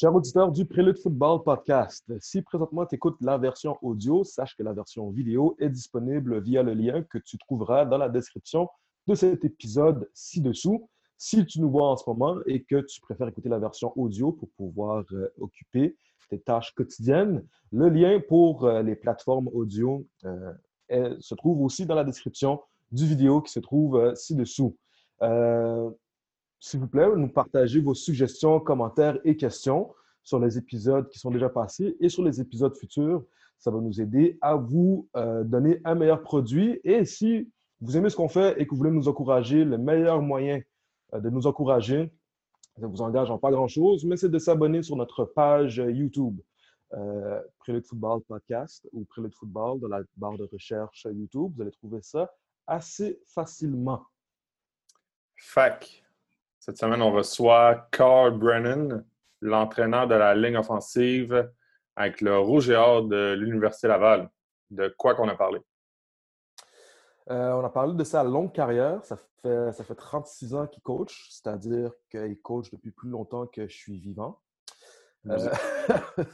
Cher auditeur du Prélude Football Podcast, si présentement tu écoutes la version audio, sache que la version vidéo est disponible via le lien que tu trouveras dans la description de cet épisode ci-dessous. Si tu nous vois en ce moment et que tu préfères écouter la version audio pour pouvoir euh, occuper tes tâches quotidiennes, le lien pour euh, les plateformes audio euh, se trouve aussi dans la description du vidéo qui se trouve ci-dessous. S'il vous plaît, nous partagez vos suggestions, commentaires et questions sur les épisodes qui sont déjà passés et sur les épisodes futurs. Ça va nous aider à vous euh, donner un meilleur produit. Et si vous aimez ce qu'on fait et que vous voulez nous encourager, le meilleur moyen euh, de nous encourager, ça ne vous engage en pas grand-chose, mais c'est de s'abonner sur notre page YouTube. Euh, Prélude Football Podcast ou Prélude Football dans la barre de recherche YouTube. Vous allez trouver ça assez facilement. Fac. Cette semaine, on reçoit Carl Brennan, l'entraîneur de la ligne offensive avec le Rouge et Or de l'Université Laval. De quoi qu'on a parlé? Euh, on a parlé de sa longue carrière. Ça fait, ça fait 36 ans qu'il coach, c'est-à-dire qu'il coach depuis plus longtemps que je suis vivant. Euh,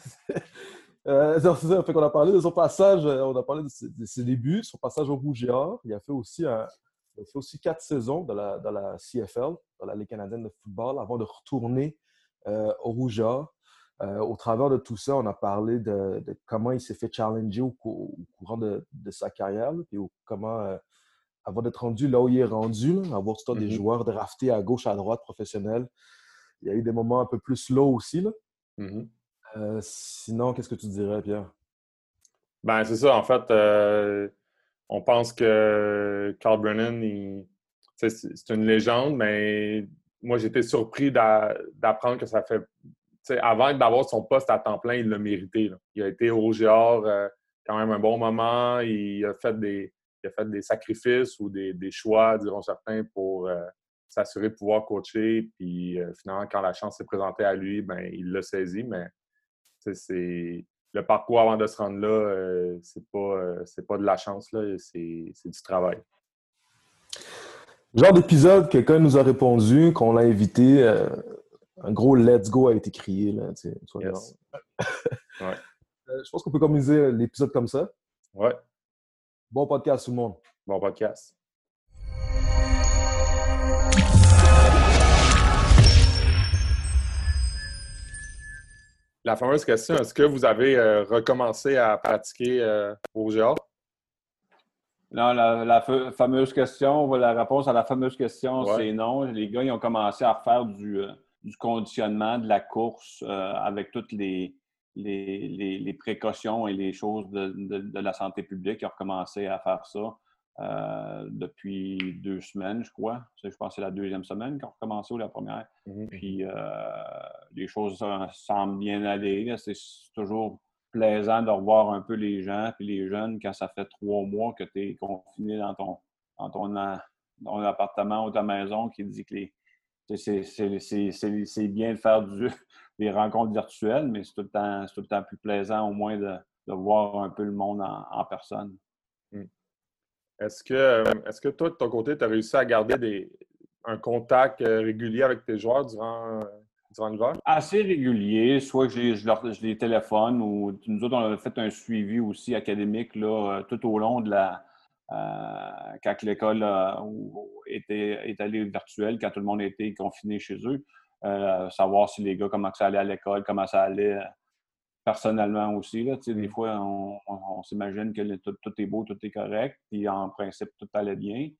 euh, fait qu'on a parlé de son passage, on a parlé de ses, débuts, son passage au Rouge et Or. Il a fait aussi un, il fait aussi quatre saisons dans la, dans la CFL, dans la Ligue canadienne de football, avant de retourner euh, au Rougeur. Euh, au travers de tout ça, on a parlé de, comment il s'est fait challenger au, courant de, sa carrière, et comment, euh, avant d'être rendu là où il est rendu, avoir des mm-hmm. joueurs draftés à gauche, à droite, professionnels. Il y a eu des moments un peu plus slow aussi. Là. Mm-hmm. sinon, qu'est-ce que tu dirais, Pierre? Ben, c'est ça. En fait, on pense que Carl Brennan, c'est une légende, mais moi, j'étais surpris d'apprendre que ça fait. Avant d'avoir son poste à temps plein, il l'a mérité. Il a été au GR euh, quand même un bon moment. Il a fait des, sacrifices ou des, choix, diront certains, pour euh, s'assurer de pouvoir coacher. Puis euh, finalement, quand la chance s'est présentée à lui, ben, il l'a saisi. Mais c'est le parcours avant de se rendre là, euh, c'est pas, euh, pas de la chance, c'est du travail. Genre d'épisode, quelqu'un nous a répondu, qu'on l'a invité, euh, un gros let's go a été crié. Là, je pense qu'on peut communiser l'épisode comme ça. Ouais. Bon podcast tout le monde. Bon podcast. La fameuse question, est-ce que vous avez euh, recommencé à pratiquer euh, au GA? Non, la, fameuse question, la réponse à la fameuse question, c'est non. Les gars, ils ont commencé à faire du, euh, conditionnement, de la course avec toutes les, les, précautions et les choses de, la santé publique. Ils ont recommencé à faire ça. Euh, depuis deux semaines, je crois. Je pense que c'est la deuxième semaine qu'on a recommencé ou la première. Mhm. Puis euh, les choses semblent bien aller. C'est toujours plaisant de revoir un peu les gens puis les jeunes quand ça fait trois mois que tu es confiné dans ton, dans ton, appartement ou ta maison qui dit que c'est bien de faire du, des rencontres virtuelles, mais c'est tout, tout, le temps plus plaisant au moins de, voir un peu le monde en, personne. Est-ce que, euh, est que toi, de ton côté, tu as réussi à garder des, un contact euh, régulier avec tes joueurs durant, durant l'hiver? Assez régulier. Soit je, je, les téléphone ou nous autres, on a fait un suivi aussi académique là, euh, tout au long de la. quand l'école était, est allée virtuelle, quand tout le monde était confiné chez eux, savoir si les gars, comment ça allait à l'école, comment ça allait personnellement aussi. Là, des mm. fois, on, s'imagine que tout, est beau, tout est correct, puis en principe, tout allait bien.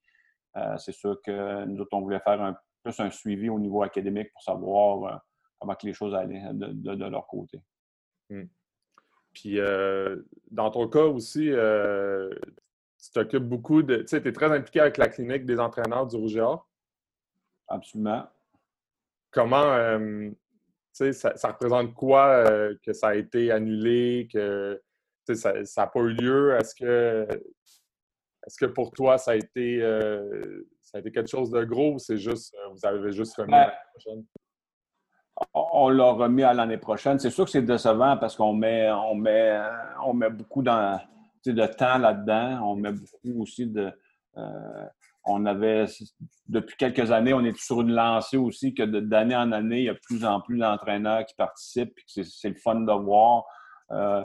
Euh, c'est sûr que nous autres, on voulait faire un, plus un suivi au niveau académique pour savoir euh, comment que les choses allaient de, leur côté. Mm. Puis, euh, dans ton cas aussi, tu t'occupes beaucoup de. Tu sais, tu es très impliqué avec la clinique des entraîneurs du Rouge Absolument. Comment, ça, ça, représente quoi euh, que ça a été annulé, que ça n'a pas eu lieu? Est-ce que, est que pour toi, ça a, été, euh, ça a été quelque chose de gros ou c'est juste, euh, vous avez juste remis à l'année prochaine? On l'a remis à l'année prochaine. C'est sûr que c'est décevant parce qu'on met, on met, on met beaucoup dans, de temps là-dedans. On met beaucoup aussi de, on avait, depuis quelques années, on est sur une lancée aussi que d'année en année, il y a de plus en plus d'entraîneurs qui participent, c'est le fun de voir. Euh,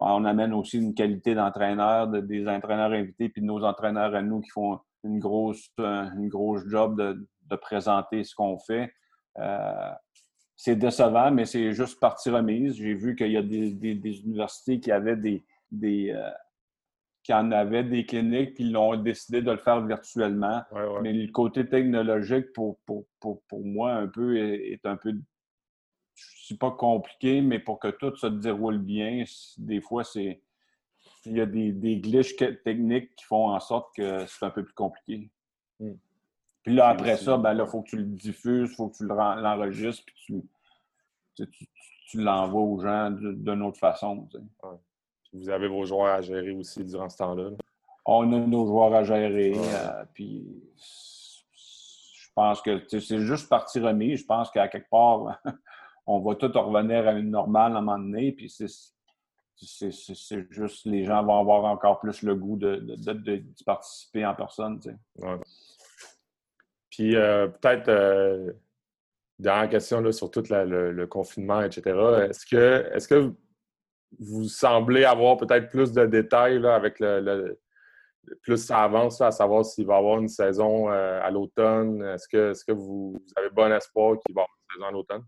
on amène aussi une qualité d'entraîneur, des entraîneurs invités, puis de nos entraîneurs à nous qui font une grosse, une grosse job de, présenter ce qu'on fait. Euh, c'est décevant, mais c'est juste partie remise. J'ai vu qu'il y a des, universités qui avaient des, des euh, qui en avaient des cliniques, puis ils ont décidé de le faire virtuellement. Mais le côté technologique, pour, pour, pour, moi, un peu, est, un peu, je ne pas compliqué, mais pour que tout se déroule bien, des fois, c'est il y a des, des glitches techniques qui font en sorte que c'est un peu plus compliqué. Hmm. Puis là, après ça, ben là, il faut que tu le diffuses, il faut que tu l'enregistres, puis tu, tu, l'envoies aux gens d'une autre façon. Vous avez vos joueurs à gérer aussi durant ce temps-là. On a nos joueurs à gérer. Euh, puis je pense que c'est juste partie remise. Je pense qu'à quelque part, on va tout revenir à une normale à un moment donné. Puis c'est juste les gens vont avoir encore plus le goût de, de, participer en personne. Puis euh, peut-être, euh, dernière question là, sur tout le, confinement, etc. Est-ce que, est que vous semblez avoir peut-être plus de détails avec le, plus ça avance, à savoir s'il va y avoir une saison euh, à l'automne. Est-ce que, vous, avez bon espoir qu'il va y avoir une saison à l'automne?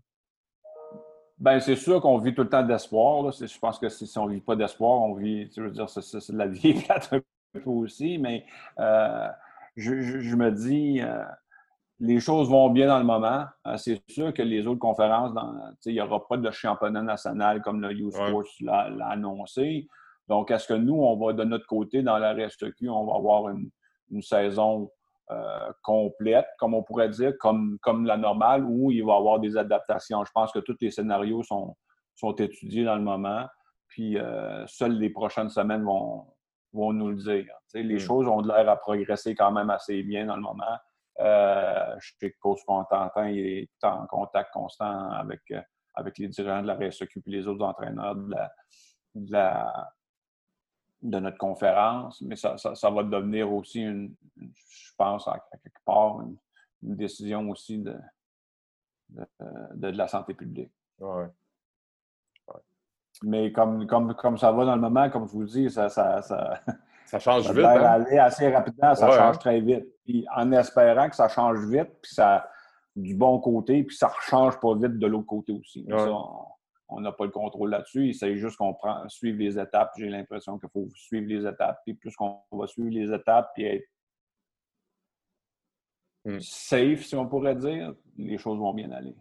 Bien, c'est sûr qu'on vit tout le temps d'espoir. Je pense que si, on ne vit pas d'espoir, on vit, je veux dire, c'est de la vie un peu aussi, mais je, me dis, les choses vont bien dans le moment. Euh, c'est sûr que les autres conférences, il n'y aura pas de championnat national comme le Youth Sports l'a annoncé. Donc, est-ce que nous, on va de notre côté, dans la RSTQ, on va avoir une, saison euh, complète, comme on pourrait dire, comme, comme la normale, ou il va y avoir des adaptations? Je pense que tous les scénarios sont, sont étudiés dans le moment. Puis, euh, seules les prochaines semaines vont, vont nous le dire. les hmm. choses ont l'air à progresser quand même assez bien dans le moment. Euh, je sais que Coach Contentin est en contact constant avec, euh, avec les dirigeants de la RSEQ et les autres entraîneurs de, la, de, notre conférence. Mais ça, va devenir aussi, une, je pense, à quelque part, une, décision aussi de, de, la santé publique. Mais comme, comme, comme ça va dans le moment, comme je vous dis, ça, ça, ça change vite. Hein? aller assez rapidement, ça change hein? très vite. Puis en espérant que ça change vite, puis ça du bon côté, puis ça ne change pas vite de l'autre côté aussi. on n'a pas le contrôle là-dessus. Il s'agit juste qu'on prend, suivre les étapes. J'ai l'impression qu'il faut suivre les étapes. Puis plus qu'on va suivre les étapes, puis être hmm. safe, si on pourrait dire, les choses vont bien aller.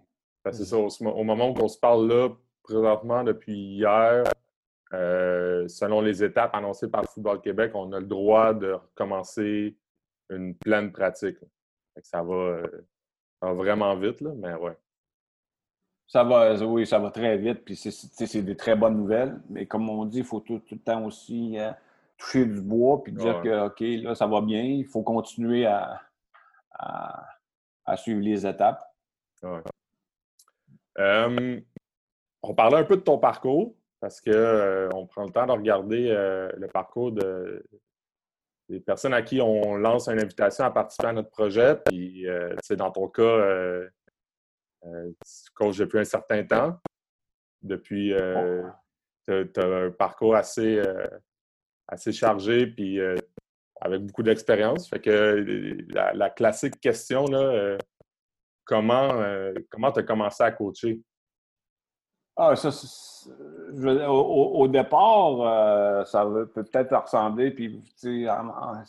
Ben, c'est ça. Au moment où on se parle là, présentement, depuis hier, euh, selon les étapes annoncées par le Football Québec, on a le droit de recommencer une pleine pratique. Euh, ça va, vraiment vite, là, mais ouais. Ça va, oui, ça va très vite. Puis c'est des très bonnes nouvelles. Mais comme on dit, il faut tout, le temps aussi euh, toucher du bois puis dire que, OK, là, ça va bien. Il faut continuer à, à, suivre les étapes. on parlait un peu de ton parcours parce qu'on euh, prend le temps de regarder euh, le parcours de, des personnes à qui on lance une invitation à participer à notre projet. Puis, euh, dans ton cas, tu coaches depuis un certain temps. Depuis, tu as, un parcours assez, assez chargé, puis avec beaucoup d'expérience. Fait que la, classique question, là, comment tu as commencé à coacher? Ah, ça, au, départ, euh, ça peut peut-être ressembler, puis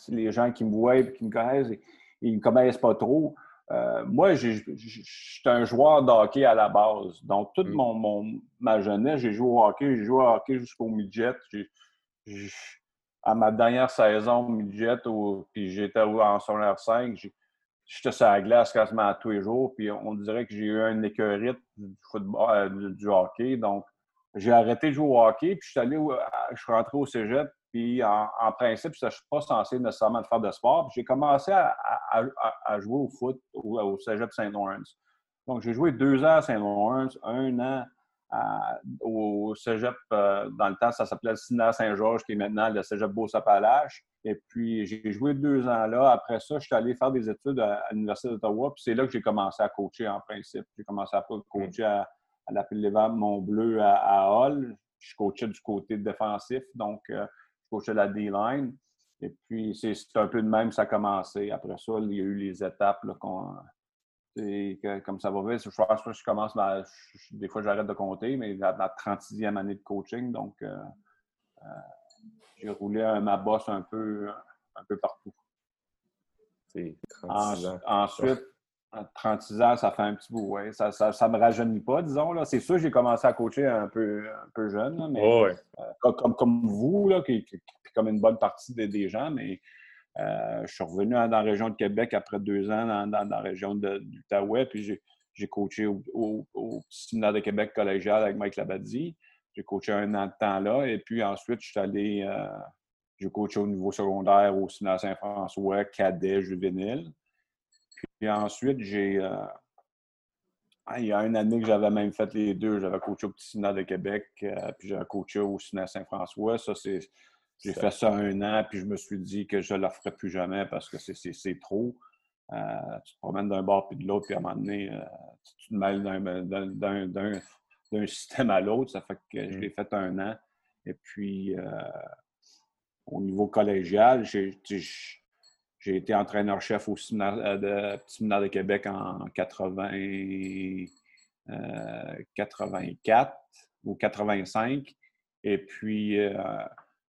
les gens qui me voient et qui me connaissent, ils ne me connaissent pas trop. Euh, moi, je suis un joueur de hockey à la base. Donc, toute mm. mon, ma jeunesse, j'ai joué au hockey. J'ai joué au hockey jusqu'au midget. à ma dernière saison midget, puis j'étais en secondaire 5, j'étais sur la glace quasiment tous les jours, puis on dirait que j'ai eu un écœurite du football, euh, du, hockey. Donc, j'ai arrêté de jouer au hockey, puis je suis allé, je suis rentré au cégep, puis en, principe, je ne suis pas censé nécessairement faire de sport. J'ai commencé à, jouer au foot au, cégep Saint-Lawrence. Donc, j'ai joué deux ans à Saint-Lawrence, un an au cégep, euh, dans le temps, ça s'appelait le Séminaire Saint-Georges, qui est maintenant le cégep Beau-Sapalache. Et puis, j'ai joué deux ans là. Après ça, je suis allé faire des études à, l'Université d'Ottawa. Puis c'est là que j'ai commencé à coacher en principe. J'ai commencé à coacher à, à la Mont-Bleu à, Hall. Je coachais du côté défensif, donc euh, je coachais la D-line. Et puis, c'est un peu de même, ça a commencé. Après ça, il y a eu les étapes là, comme ça va vite, je pense que je commence, des fois j'arrête de compter, mais la, la 36e année de coaching, donc euh, euh, j'ai roulé ma bosse un peu, un peu partout. ensuite, 36 ans, ça fait un petit bout. Ça ne me rajeunit pas, disons. C'est sûr j'ai commencé à coacher un peu, un peu jeune, mais euh, comme, comme, vous, là, qui, comme une bonne partie des gens, mais euh, je suis revenu dans la région de Québec après deux ans dans, la région de, puis j'ai, coaché au, au, séminaire de Québec collégial avec Mike Labadie. J'ai coaché un an de temps là, et puis ensuite, je suis allé, euh, j'ai coaché au niveau secondaire au séminaire Saint-François, cadet, juvénile. Puis ensuite, j'ai. Euh, il y a une année que j'avais même fait les deux. J'avais coaché au petit séminaire de Québec, puis j'avais coaché au séminaire Saint-François. Ça, c'est j'ai fait ça un an, puis je me suis dit que je ne le ferai plus jamais parce que c'est trop. Euh, tu te promènes d'un bord puis de l'autre, puis à un moment donné, euh, tu te mêles d'un système à l'autre. Ça fait que je mmh. l'ai fait un an. Et puis, euh, au niveau collégial, j'ai été entraîneur-chef au séminaire de, séminaire de Québec en 80, 84 ou 85. Et puis,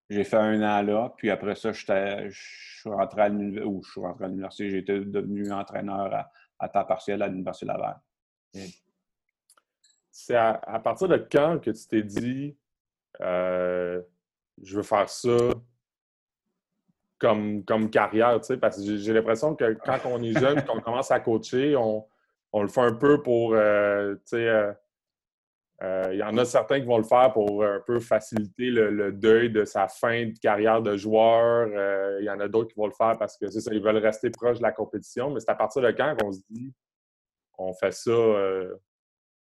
j'ai fait un an là, puis après ça, je suis rentré à l'université, été devenu entraîneur à, temps partiel à l'Université Laval. C'est à, partir de quand que tu t'es dit euh, je veux faire ça comme, comme carrière, tu sais, parce que j'ai l'impression que quand on est jeune, qu'on commence à coacher, on, le fait un peu pour, euh, tu sais, euh, il y en a certains qui vont le faire pour un peu faciliter le, deuil de sa fin de carrière de joueur. Euh, il y en a d'autres qui vont le faire parce que c'est ça, ils veulent rester proches de la compétition. Mais c'est à partir de quand qu'on se dit on fait ça, euh,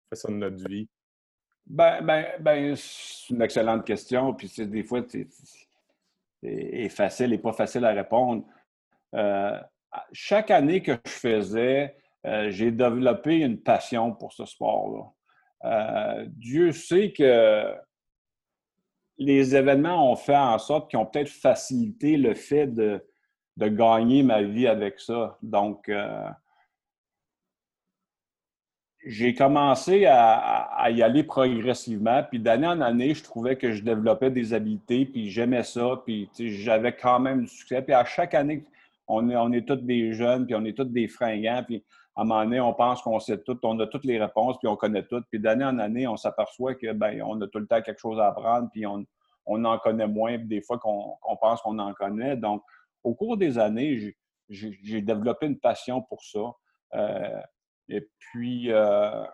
fait ça de notre vie? Ben, ben, ben c'est une excellente question. Puis des fois, c'est facile et pas facile à répondre. chaque année que je faisais, j'ai développé une passion pour ce sport-là. Euh, Dieu sait que les événements ont fait en sorte qu'ils ont peut-être facilité le fait de, gagner ma vie avec ça. Donc, euh, j'ai commencé à, y aller progressivement. Puis d'année en année, je trouvais que je développais des habiletés, puis j'aimais ça, puis j'avais quand même du succès. Puis à chaque année, on est, on est tous des jeunes, puis on est tous des fringants, puis à un moment donné, on pense qu'on sait tout, on a toutes les réponses, puis on connaît tout. Puis d'année en année, on s'aperçoit que ben, on a tout le temps quelque chose à apprendre, puis on, en connaît moins, des fois qu'on pense qu'on en connaît. Donc, au cours des années, j'ai développé une passion pour ça. Euh, et puis, euh,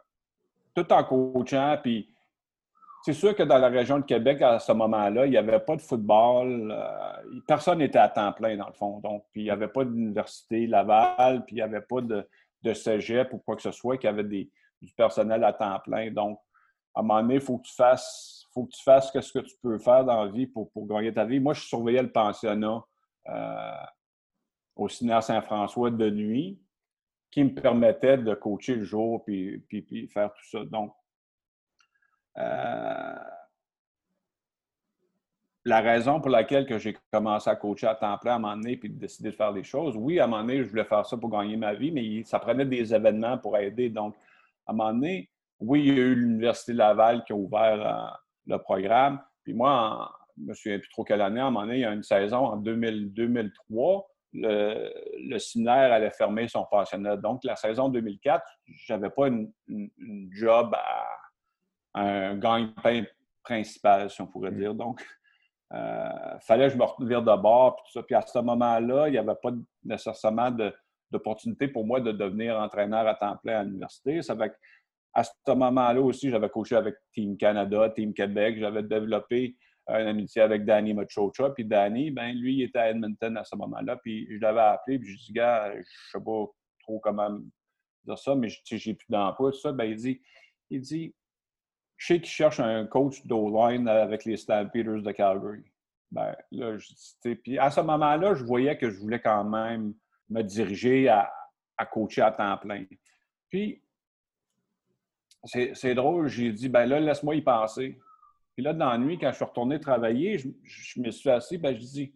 tout en coachant, puis c'est sûr que dans la région de Québec, à ce moment-là, il n'y avait pas de football. Euh, personne n'était à temps plein, dans le fond. Donc, puis il n'y avait pas d'université Laval, puis il n'y avait pas de, de cégep ou quoi que ce soit, qui avait des, du personnel à temps plein. Donc, à un moment donné, il faut que tu fasses, faut que tu fasses ce que tu peux faire dans la vie pour, pour gagner ta vie. Moi, je surveillais le pensionnat euh, au cinéma Saint-François de nuit, qui me permettait de coacher le jour puis, puis, faire tout ça. Donc, euh, la raison pour laquelle que j'ai commencé à coacher à temps plein à un moment donné puis de décider de faire des choses, oui, à un moment donné, je voulais faire ça pour gagner ma vie, mais ça prenait des événements pour aider. Donc, à un moment donné, oui, il y a eu l'Université Laval qui a ouvert euh, le programme. Puis moi, je ne me souviens plus trop quelle année, à un moment donné, il y a une saison en 2003, le, le séminaire allait fermer son pensionnat. Donc, la saison 2004, je n'avais pas une, job à, un gagne-pain principal, si on pourrait mm. dire. Donc, euh, fallait que je me revire de bord. Puis, tout ça. puis à ce moment-là, il n'y avait pas nécessairement d'opportunité pour moi de devenir entraîneur à temps plein à l'université. Ça fait à ce moment-là aussi, j'avais coaché avec Team Canada, Team Québec. J'avais développé une amitié avec Danny Machocha. Puis Danny, ben lui, il était à Edmonton à ce moment-là. Puis je l'avais appelé, puis je dis, gars, je ne sais pas trop comment dire ça, mais j'ai plus d'emploi. Ben, il dit, il dit, je sais qu'ils cherchent un coach d'O-line avec les Stampeders de Calgary. Ben, là, puis à ce moment-là, je voyais que je voulais quand même me diriger à, à coacher à temps plein. Puis, c'est drôle, j'ai dit, ben là, laisse-moi y penser. Puis là, dans la nuit, quand je suis retourné travailler, je, me suis assis, ben je dis,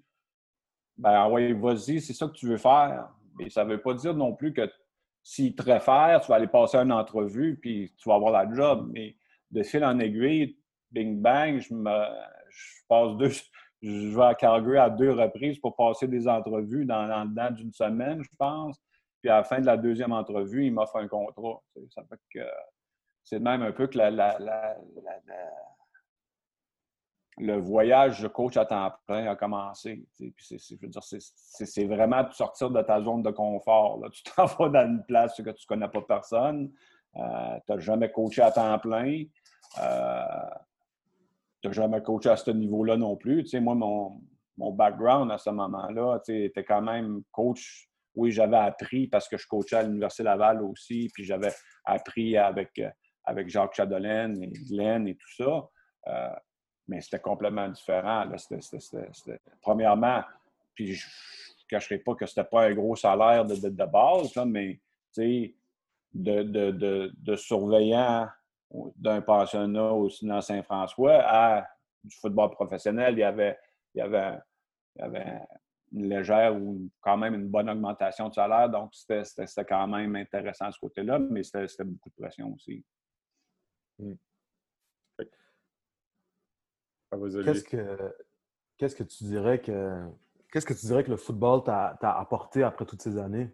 ben ouais, vas-y, c'est ça que tu veux faire. Mais ça ne veut pas dire non plus que s'il te réfère, tu vas aller passer une entrevue, puis tu vas avoir la job. Mais de fil en aiguille, bing bang, je, me, je passe deux, je vais à Calgary à deux reprises pour passer des entrevues dans, dans temps d'une semaine, je pense. Puis à la fin de la deuxième entrevue, il m'offre un contrat. Ça fait que c'est même un peu que le voyage de coach à temps plein a commencé. Puis je veux dire, c'est vraiment de sortir de ta zone de confort. Tu t'en vas dans une place que tu ne connais pas personne. Euh, tu n'as jamais coaché à temps plein. Euh, n'as jamais coaché à ce niveau-là non plus. Tu sais, moi, mon, mon background à ce moment-là, tu était quand même coach. Oui, j'avais appris parce que je coachais à l'Université Laval aussi, puis j'avais appris avec, avec Jacques Chadelaine et Glenn et tout ça. Euh, mais c'était complètement différent. premièrement, puis je ne cacherai pas que ce n'était pas un gros salaire de, de, base, mais de, de, de, surveillant d'un pensionnat aussi dans Saint-François à du football professionnel, il y avait, il y avait, il y avait une légère ou quand même une bonne augmentation de salaire. Donc, c'était quand même intéressant de ce côté-là, mais c'était beaucoup de pression aussi. Hmm. Qu'est-ce que, qu'est-ce que tu dirais que qu'est-ce que tu dirais que le football t'a apporté après toutes ces années?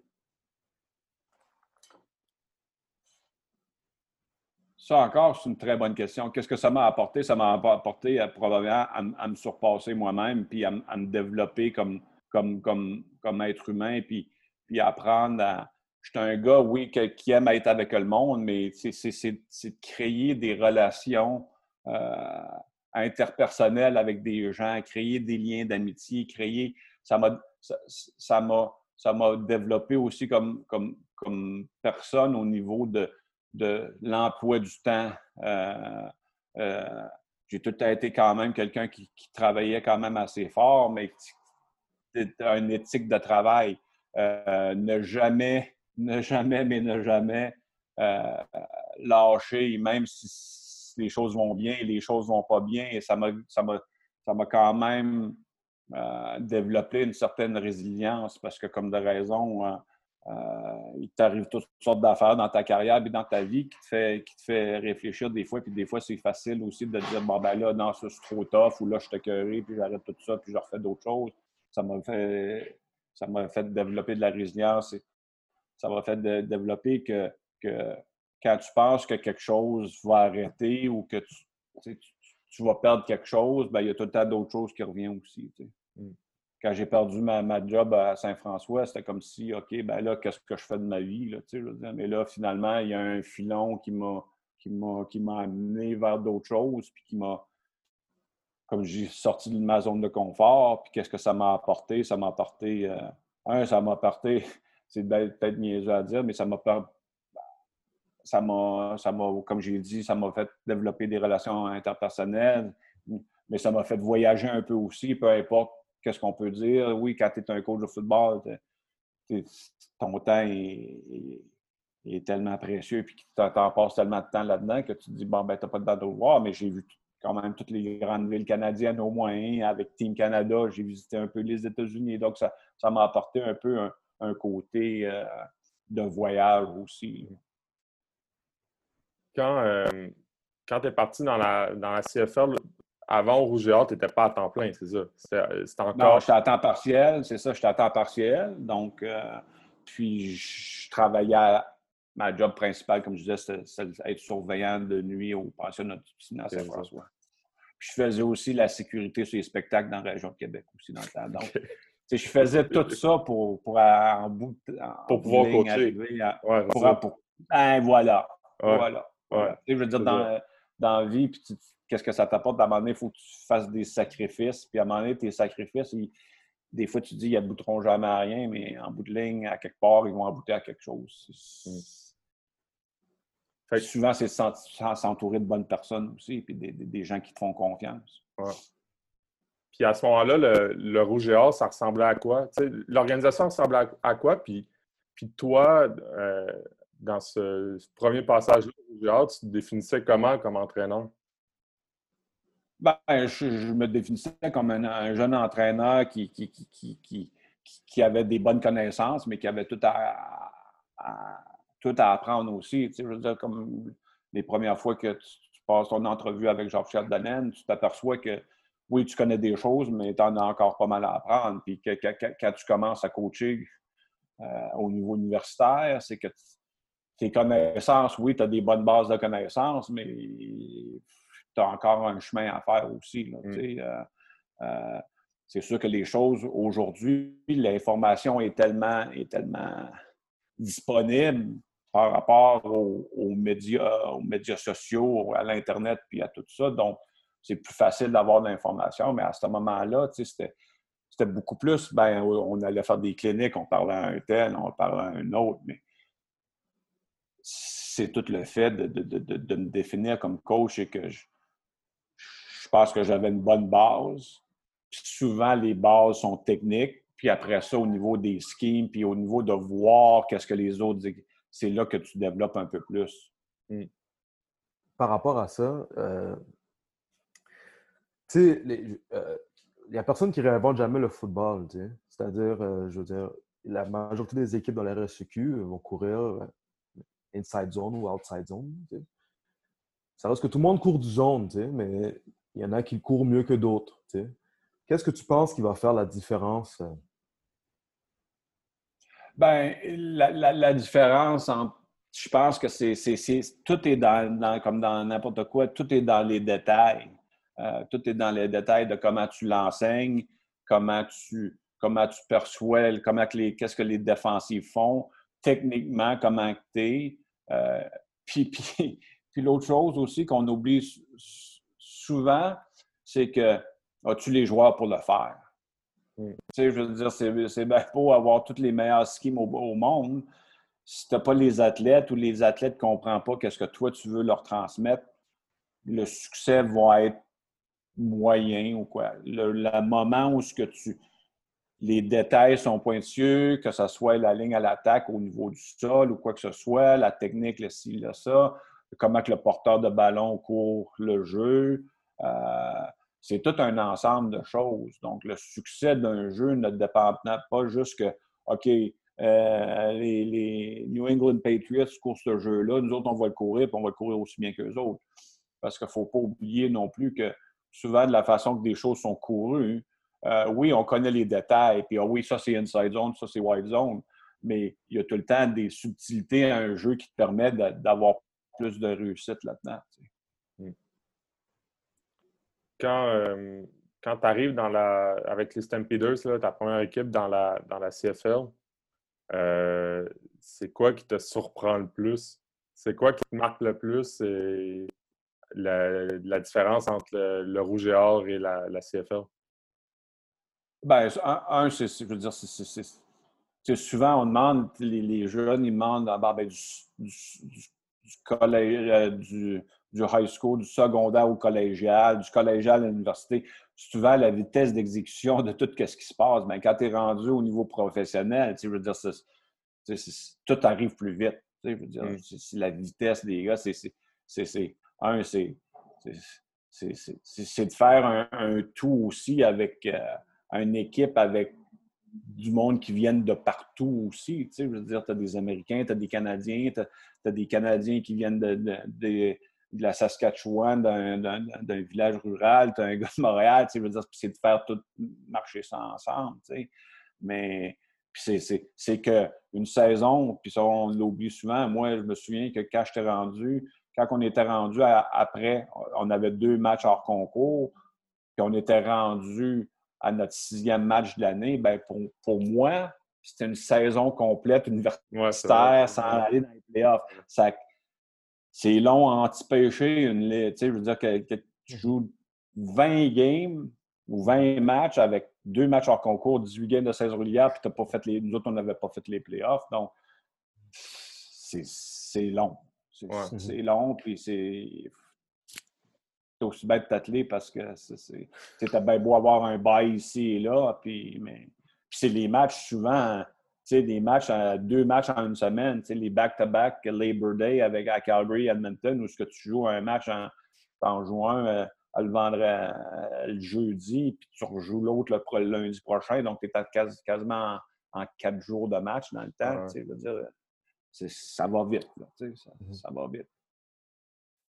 Ça encore, c'est une très bonne question. Qu'est-ce que ça m'a apporté? Ça m'a apporté euh, probablement à, me surpasser moi-même, puis à, me développer comme, comme, comme, comme être humain, puis, puis apprendre à. Je suis un gars, oui, qui aime être avec le monde, mais c'est de créer des relations euh, interpersonnelles avec des gens, créer des liens d'amitié, créer. Ça m'a ça, développé aussi comme, comme, comme personne au niveau de de l'emploi du temps. Euh, euh, j'ai tout été quand même quelqu'un qui, travaillait quand même assez fort, mais une éthique de travail. Euh, ne jamais, ne jamais, mais ne jamais lâcher, même si les choses vont bien, les choses vont pas bien. Et ça m'a, ça m'a, quand même développé une certaine résilience parce que, comme de raison, euh, il t'arrive toutes sortes d'affaires dans ta carrière et dans ta vie qui te fait, qui te fait réfléchir des fois. Puis des fois, c'est facile aussi de dire Bon, ben là, non, ça, c'est trop tough, ou là, je te puis j'arrête tout ça, puis je refais d'autres choses. Ça m'a fait, fait développer de la résilience. Et ça m'a fait développer que, quand tu penses que quelque chose va arrêter ou que tu, vas perdre quelque chose, ben, il y a tout le temps d'autres choses qui reviennent aussi. Mm quand j'ai perdu ma, job à Saint-François, c'était comme si, OK, ben là, qu'est-ce que je fais de ma vie? Là, je veux mais là, finalement, il y a un filon qui m'a qui m'a amené vers d'autres choses, puis qui m'a, comme j'ai sorti de ma zone de confort, puis qu'est-ce que ça m'a apporté? Ça m'a apporté, euh, un, ça m'a apporté, c'est peut-être niaiseux à dire, mais ça m'a ça m'a, ça m'a, comme j'ai dit, ça m'a fait développer des relations interpersonnelles, mais ça m'a fait voyager un peu aussi, peu importe qu'est-ce qu'on peut dire? Oui, quand tu es un coach de football, ton temps est, tellement précieux et tu en passes tellement de temps là-dedans que tu te dis, bon, ben, tu n'as pas de date de voir, mais j'ai vu quand même toutes les grandes villes canadiennes au moins. Avec Team Canada, j'ai visité un peu les États-Unis. Donc, ça, m'a apporté un peu un, côté euh, de voyage aussi. Quand, euh, quand tu es parti dans la, dans la avant, au Rouge tu n'étais pas à temps plein, c'est ça? C'était encore... Non, j'étais à temps partiel, c'est ça, j'étais à temps partiel. Donc, euh, puis je travaillais Ma job principale, comme je disais, c'était être surveillant de nuit au pensionnat de à Saint-François. Puis je faisais aussi la sécurité sur les spectacles dans la région de Québec aussi dans le temps. Donc, je faisais tout ça pour, pour en bout Pour pouvoir coacher. pour, ben, voilà. Voilà. Je veux dire, dans, dans la vie, puis tu, qu'est-ce que ça t'apporte? À un moment donné, il faut que tu fasses des sacrifices. Puis à un moment donné, tes sacrifices, des fois, tu dis, ils aboutiront jamais à rien, mais en bout de ligne, à quelque part, ils vont aboutir à quelque chose. souvent, c'est s'entourer de bonnes personnes aussi, puis des, gens qui te font confiance. Puis à ce moment-là, le, Rouge et Or, ça ressemblait à quoi? L'organisation ressemblait à, quoi? Puis, puis toi, euh, dans ce, premier passage-là Rouge et Or, tu te définissais comment comme entraîneur? Ben, je, me définissais comme un, jeune entraîneur qui, qui, avait des bonnes connaissances, mais qui avait tout à, tout à apprendre aussi. je veux dire, comme les premières fois que tu, passes ton entrevue avec Dannen, tu t'aperçois que oui, tu connais des choses, mais tu en as encore pas mal à apprendre. Puis que, quand tu commences à coacher euh, au niveau universitaire, c'est que tes connaissances, oui, tu as des bonnes bases de connaissances, mais tu as encore un chemin à faire aussi. Mm. Euh, euh, c'est sûr que les choses aujourd'hui, l'information est tellement, est tellement disponible par rapport aux, médias, aux médias sociaux, à l'Internet, puis à tout ça. Donc, c'est plus facile d'avoir de l'information, mais à ce moment-là, c'était, c'était beaucoup plus, ben, on allait faire des cliniques, on parlait à un tel, on parlait à un autre, mais c'est tout le fait de, me définir comme coach et que je, je pense que j'avais une bonne base. souvent, les bases sont techniques, puis après ça, au niveau des schemes, puis au niveau de voir qu'est-ce que les autres disent, c'est là que tu développes un peu plus. Hmm. Par rapport à ça, euh, tu sais, il n'y a personne qui réinvente jamais le football, tu sais. C'est-à-dire, euh, je veux dire, la majorité des équipes dans la RSEQ vont courir euh, inside zone ou outside zone. Ça reste que tout le monde court du zone, tu sais, mais il y en a qui courent mieux que d'autres. Qu'est-ce que tu penses qui va faire la différence? Euh? Ben, la, différence Je pense que c'est, tout est dans, comme dans n'importe quoi, tout est dans les détails. Euh, tout est dans les détails de comment tu l'enseignes, comment tu, comment tu perçois, comment qu'est-ce que les défensifs font, techniquement, comment tu es. Euh, puis, puis, puis l'autre chose aussi qu'on oublie souvent, c'est que as-tu les joueurs pour le faire? Mm. Tu sais, je veux dire, c'est bien beau avoir tous les meilleurs schemes au, monde. Si tu n'as pas les athlètes ou les athlètes ne comprennent pas qu'est-ce que toi tu veux leur transmettre, le succès va être moyen ou quoi. Le, moment où ce que tu, les détails sont pointueux, que ce soit la ligne à l'attaque au niveau du sol ou quoi que ce soit, la technique, le ci, le ça, comment que le porteur de ballon court le jeu. Euh, c'est tout un ensemble de choses. Donc, le succès d'un jeu ne dépend pas juste que, OK, euh, les, New England Patriots courent ce jeu-là, nous autres, on va le courir, puis on va le courir aussi bien qu'eux autres. Parce qu'il ne faut pas oublier non plus que souvent, de la façon que des choses sont courues, euh, oui, on connaît les détails, puis ah oui, ça c'est inside zone, ça c'est wide zone, mais il y a tout le temps des subtilités à un jeu qui te permet d'avoir plus de réussite là-dedans. Quand, euh, quand tu arrives dans la, avec les Stampeders, là, ta première équipe dans la, dans la CFL, euh, c'est quoi qui te surprend le plus? C'est quoi qui te marque le plus? Et la, différence entre le, Rouge et Or et la, la CFL? Ben, un, c'est, je veux dire, c'est, souvent on demande, les, jeunes, ils demandent ah, ben, du, du, collège, euh, du, du high school, du secondaire au collégial, du collégial à l'université, souvent la vitesse d'exécution de tout ce qui se passe. Mais quand tu es rendu au niveau professionnel, je veux dire, tout arrive plus vite. Je veux dire, mm. la vitesse des gars, c'est un, c'est de faire un, tout aussi avec euh, une équipe avec du monde qui viennent de partout aussi. Je veux dire, tu as des Américains, tu as des Canadiens, tu as, des Canadiens qui viennent de de la Saskatchewan, d'un village rural, tu un gars de Montréal, tu veux dire, c'est de faire tout marcher ça ensemble, tu sais. Mais c'est qu'une saison, puis ça, on l'oublie souvent. Moi, je me souviens que quand j'étais rendu, quand on était rendu après, on avait deux matchs hors concours, puis on était rendu à notre sixième match de l'année, ben pour, pour moi, c'était une saison complète universitaire sans aller dans les playoffs. Ça, c'est long à anti-pêcher. Une, je veux dire que, tu joues 20 games ou 20 matchs avec deux matchs hors concours, 18 games de 16 régulière, puis pas fait les. Nous autres, on n'avait pas fait les playoffs. Donc, c'est long. C'est long, puis c'est. C'est aussi bête de t'atteler parce que c'est. T'as bien beau avoir un bail ici et là, puis. Mais c'est les matchs souvent sais, des matchs, deux matchs en une semaine, tu sais, les back-to-back Labor Day avec à Calgary, Edmonton, où ce que tu joues un match en, en juin, euh, le vendredi, euh, le jeudi, puis tu rejoues l'autre le, lundi prochain, donc tu es quasiment en, quatre jours de match dans le temps. Tu sais, veux dire, ça va vite. Mm-hmm. ça, va vite.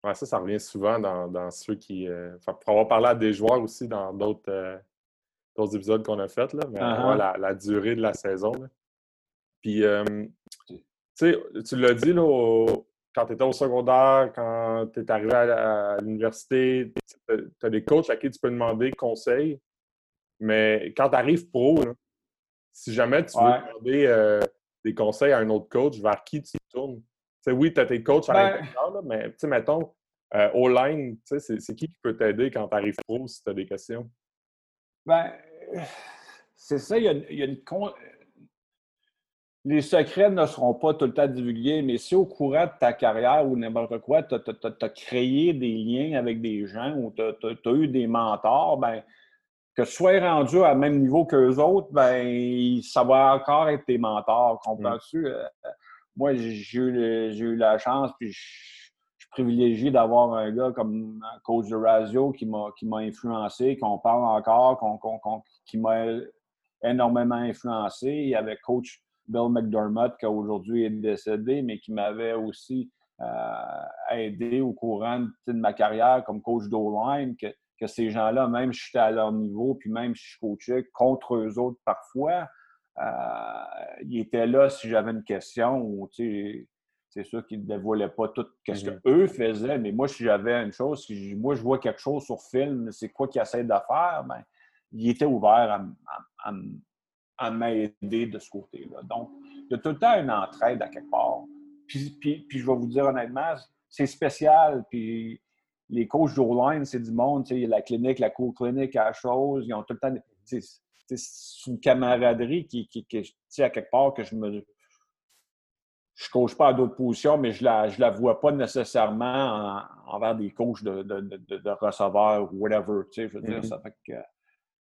Ouais, ça, ça revient souvent dans, dans ceux qui. Euh, pour avoir parlé à des joueurs aussi dans d'autres épisodes qu'on a fait, là, mais uh-huh. la, la, durée de la saison. Puis, tu l'as dit, là, quand tu étais au secondaire, quand tu es arrivé à, l'université, tu as des coachs à qui tu peux demander conseil. Mais quand tu arrives pro, si jamais tu veux demander euh, des conseils à un autre coach, vers qui tu tournes? oui, tu as tes coachs à ben l'intérieur, mais mettons, euh, line c'est qui qui peut t'aider quand tu arrives pro si tu as des questions? Ben, c'est ça, il y a, il y a une, les secrets ne seront pas tout le temps divulgués, mais si au courant de ta carrière ou n'importe quoi, tu as, créé des liens avec des gens ou tu as, eu des mentors, ben, que tu sois rendu à même niveau qu'eux autres, ben, ça va encore être tes mentors. Comprends-tu? Mm. Euh, moi, j'ai eu, la chance, puis je, suis privilégié d'avoir un gars comme coach de Razio qui m'a influencé, qu'on parle encore, qui m'a énormément influencé. Il y avait coach Bill McDermott, qui aujourd'hui est décédé, mais qui m'avait aussi euh, aidé au courant de ma carrière comme coach d'O-line, que, ces gens-là, même si j'étais à leur niveau, puis même si je coachais contre eux autres parfois, euh, ils étaient là si j'avais une question ou, c'est sûr qu'ils ne dévoilaient pas tout ce qu'eux faisaient, mais moi, si j'avais une chose, si moi, je vois quelque chose sur film, c'est quoi qu'ils essaient de faire, bien, ils étaient ouverts à, à, à m'aider de ce côté-là. Donc, il y a tout le temps une entraide à quelque part. Puis, puis, puis je vais vous dire honnêtement, c'est spécial. Puis les coachs d'O-line, c'est du monde. Tu sais, la clinique, la cour clinique, la chose, ils ont tout le temps. C'est une camaraderie qui, qui, qui à quelque part que je me. Je ne coach pas à d'autres positions, mais je ne la, je la vois pas nécessairement envers des coachs de, de, de, de receveurs ou whatever. Tu sais, je veux dire, mm-hmm. ça fait que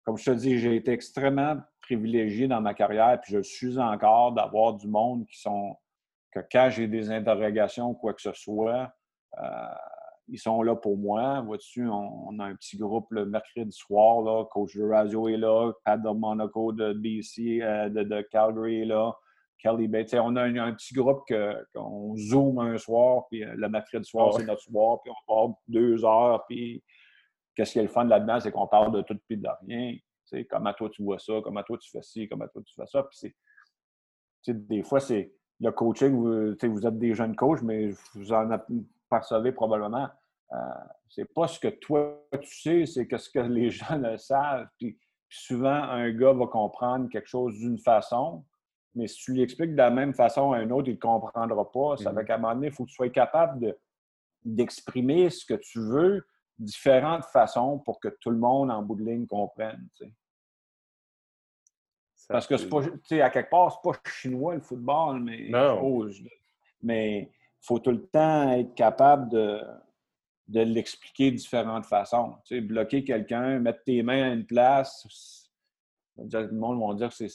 comme je te dis, j'ai été extrêmement privilégié dans ma carrière, puis je suis encore d'avoir du monde qui sont, que quand j'ai des interrogations ou quoi que ce soit, euh, ils sont là pour moi. Vois-tu, on, a un petit groupe le mercredi soir, là, Coach Radio est là, Pat de Monaco de BC, euh, de, Calgary est là, Kelly Bates. On a un, petit groupe qu'on zoome un soir, puis euh, le mercredi soir, c'est notre soir, puis on parle deux heures, puis Qu'est-ce qui est le fun là-dedans, c'est qu'on parle de tout et de rien. sais, comment toi tu vois ça, comment toi tu fais ci, comment toi tu fais ça. Puis des fois, c'est le coaching, vous, vous êtes des jeunes coachs, mais vous en percevez probablement. Euh, c'est pas ce que toi tu sais, c'est que ce que les gens le savent. Puis, souvent, un gars va comprendre quelque chose d'une façon, mais si tu lui expliques de la même façon à un autre, il ne comprendra pas. Ça mm-hmm. fait qu'à un moment donné, il faut que tu sois capable d'exprimer ce que tu veux différentes façons pour que tout le monde en bout de ligne comprenne. Parce que c'est pas, à quelque part, c'est pas chinois le football, mais mais il faut tout le temps être capable de, de l'expliquer de différentes façons. Bloquer quelqu'un, mettre tes mains à une place, le monde va dire que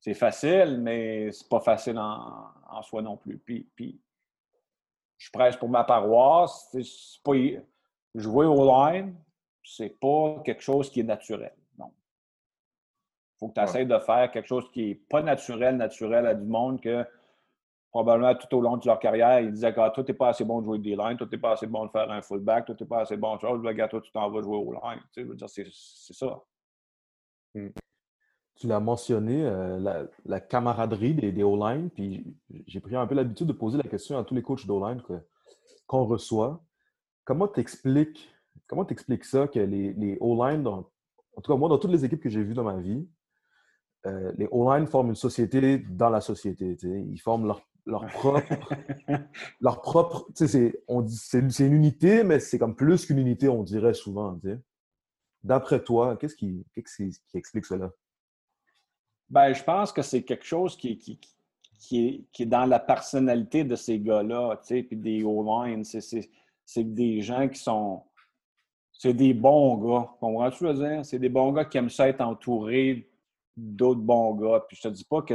c'est facile, mais c'est pas facile en, en, soi non plus. Puis, puis je prêche pour ma paroisse. C'est pas, jouer au line, c'est pas quelque chose qui est naturel. Non. Il faut que tu essaies de faire quelque chose qui n'est pas naturel, naturel à du monde que probablement tout au long de leur carrière, ils disaient que ah, toi, tu n'es pas assez bon de jouer des lines, toi, tu n'es pas assez bon de faire un fullback, toi, tu n'es pas assez bon de chose, toi, tu t'en vas jouer au line. Tu sais, c'est ça. Hmm tu l'as mentionné, euh, la, camaraderie des, des O-line, puis j'ai pris un peu l'habitude de poser la question à tous les coachs d'O-line qu'on reçoit. Comment t'expliques comment t'expliques ça que les, les O-line, en tout cas moi, dans toutes les équipes que j'ai vues dans ma vie, euh, les O-line forment une société dans la société. Ils forment leur, leur propre. leur propre c'est une unité, mais c'est comme plus qu'une unité, on dirait souvent. D'après toi, qu'est-ce qui, qui explique cela? Ben, je pense que c'est quelque chose qui, qui, est, dans la personnalité de ces gars-là, tu sais, puis des O-line. C'est des gens qui sont. C'est des bons gars. Comprends-tu que je veux dire? C'est des bons gars qui aiment ça être entourés d'autres bons gars. Puis je te dis pas que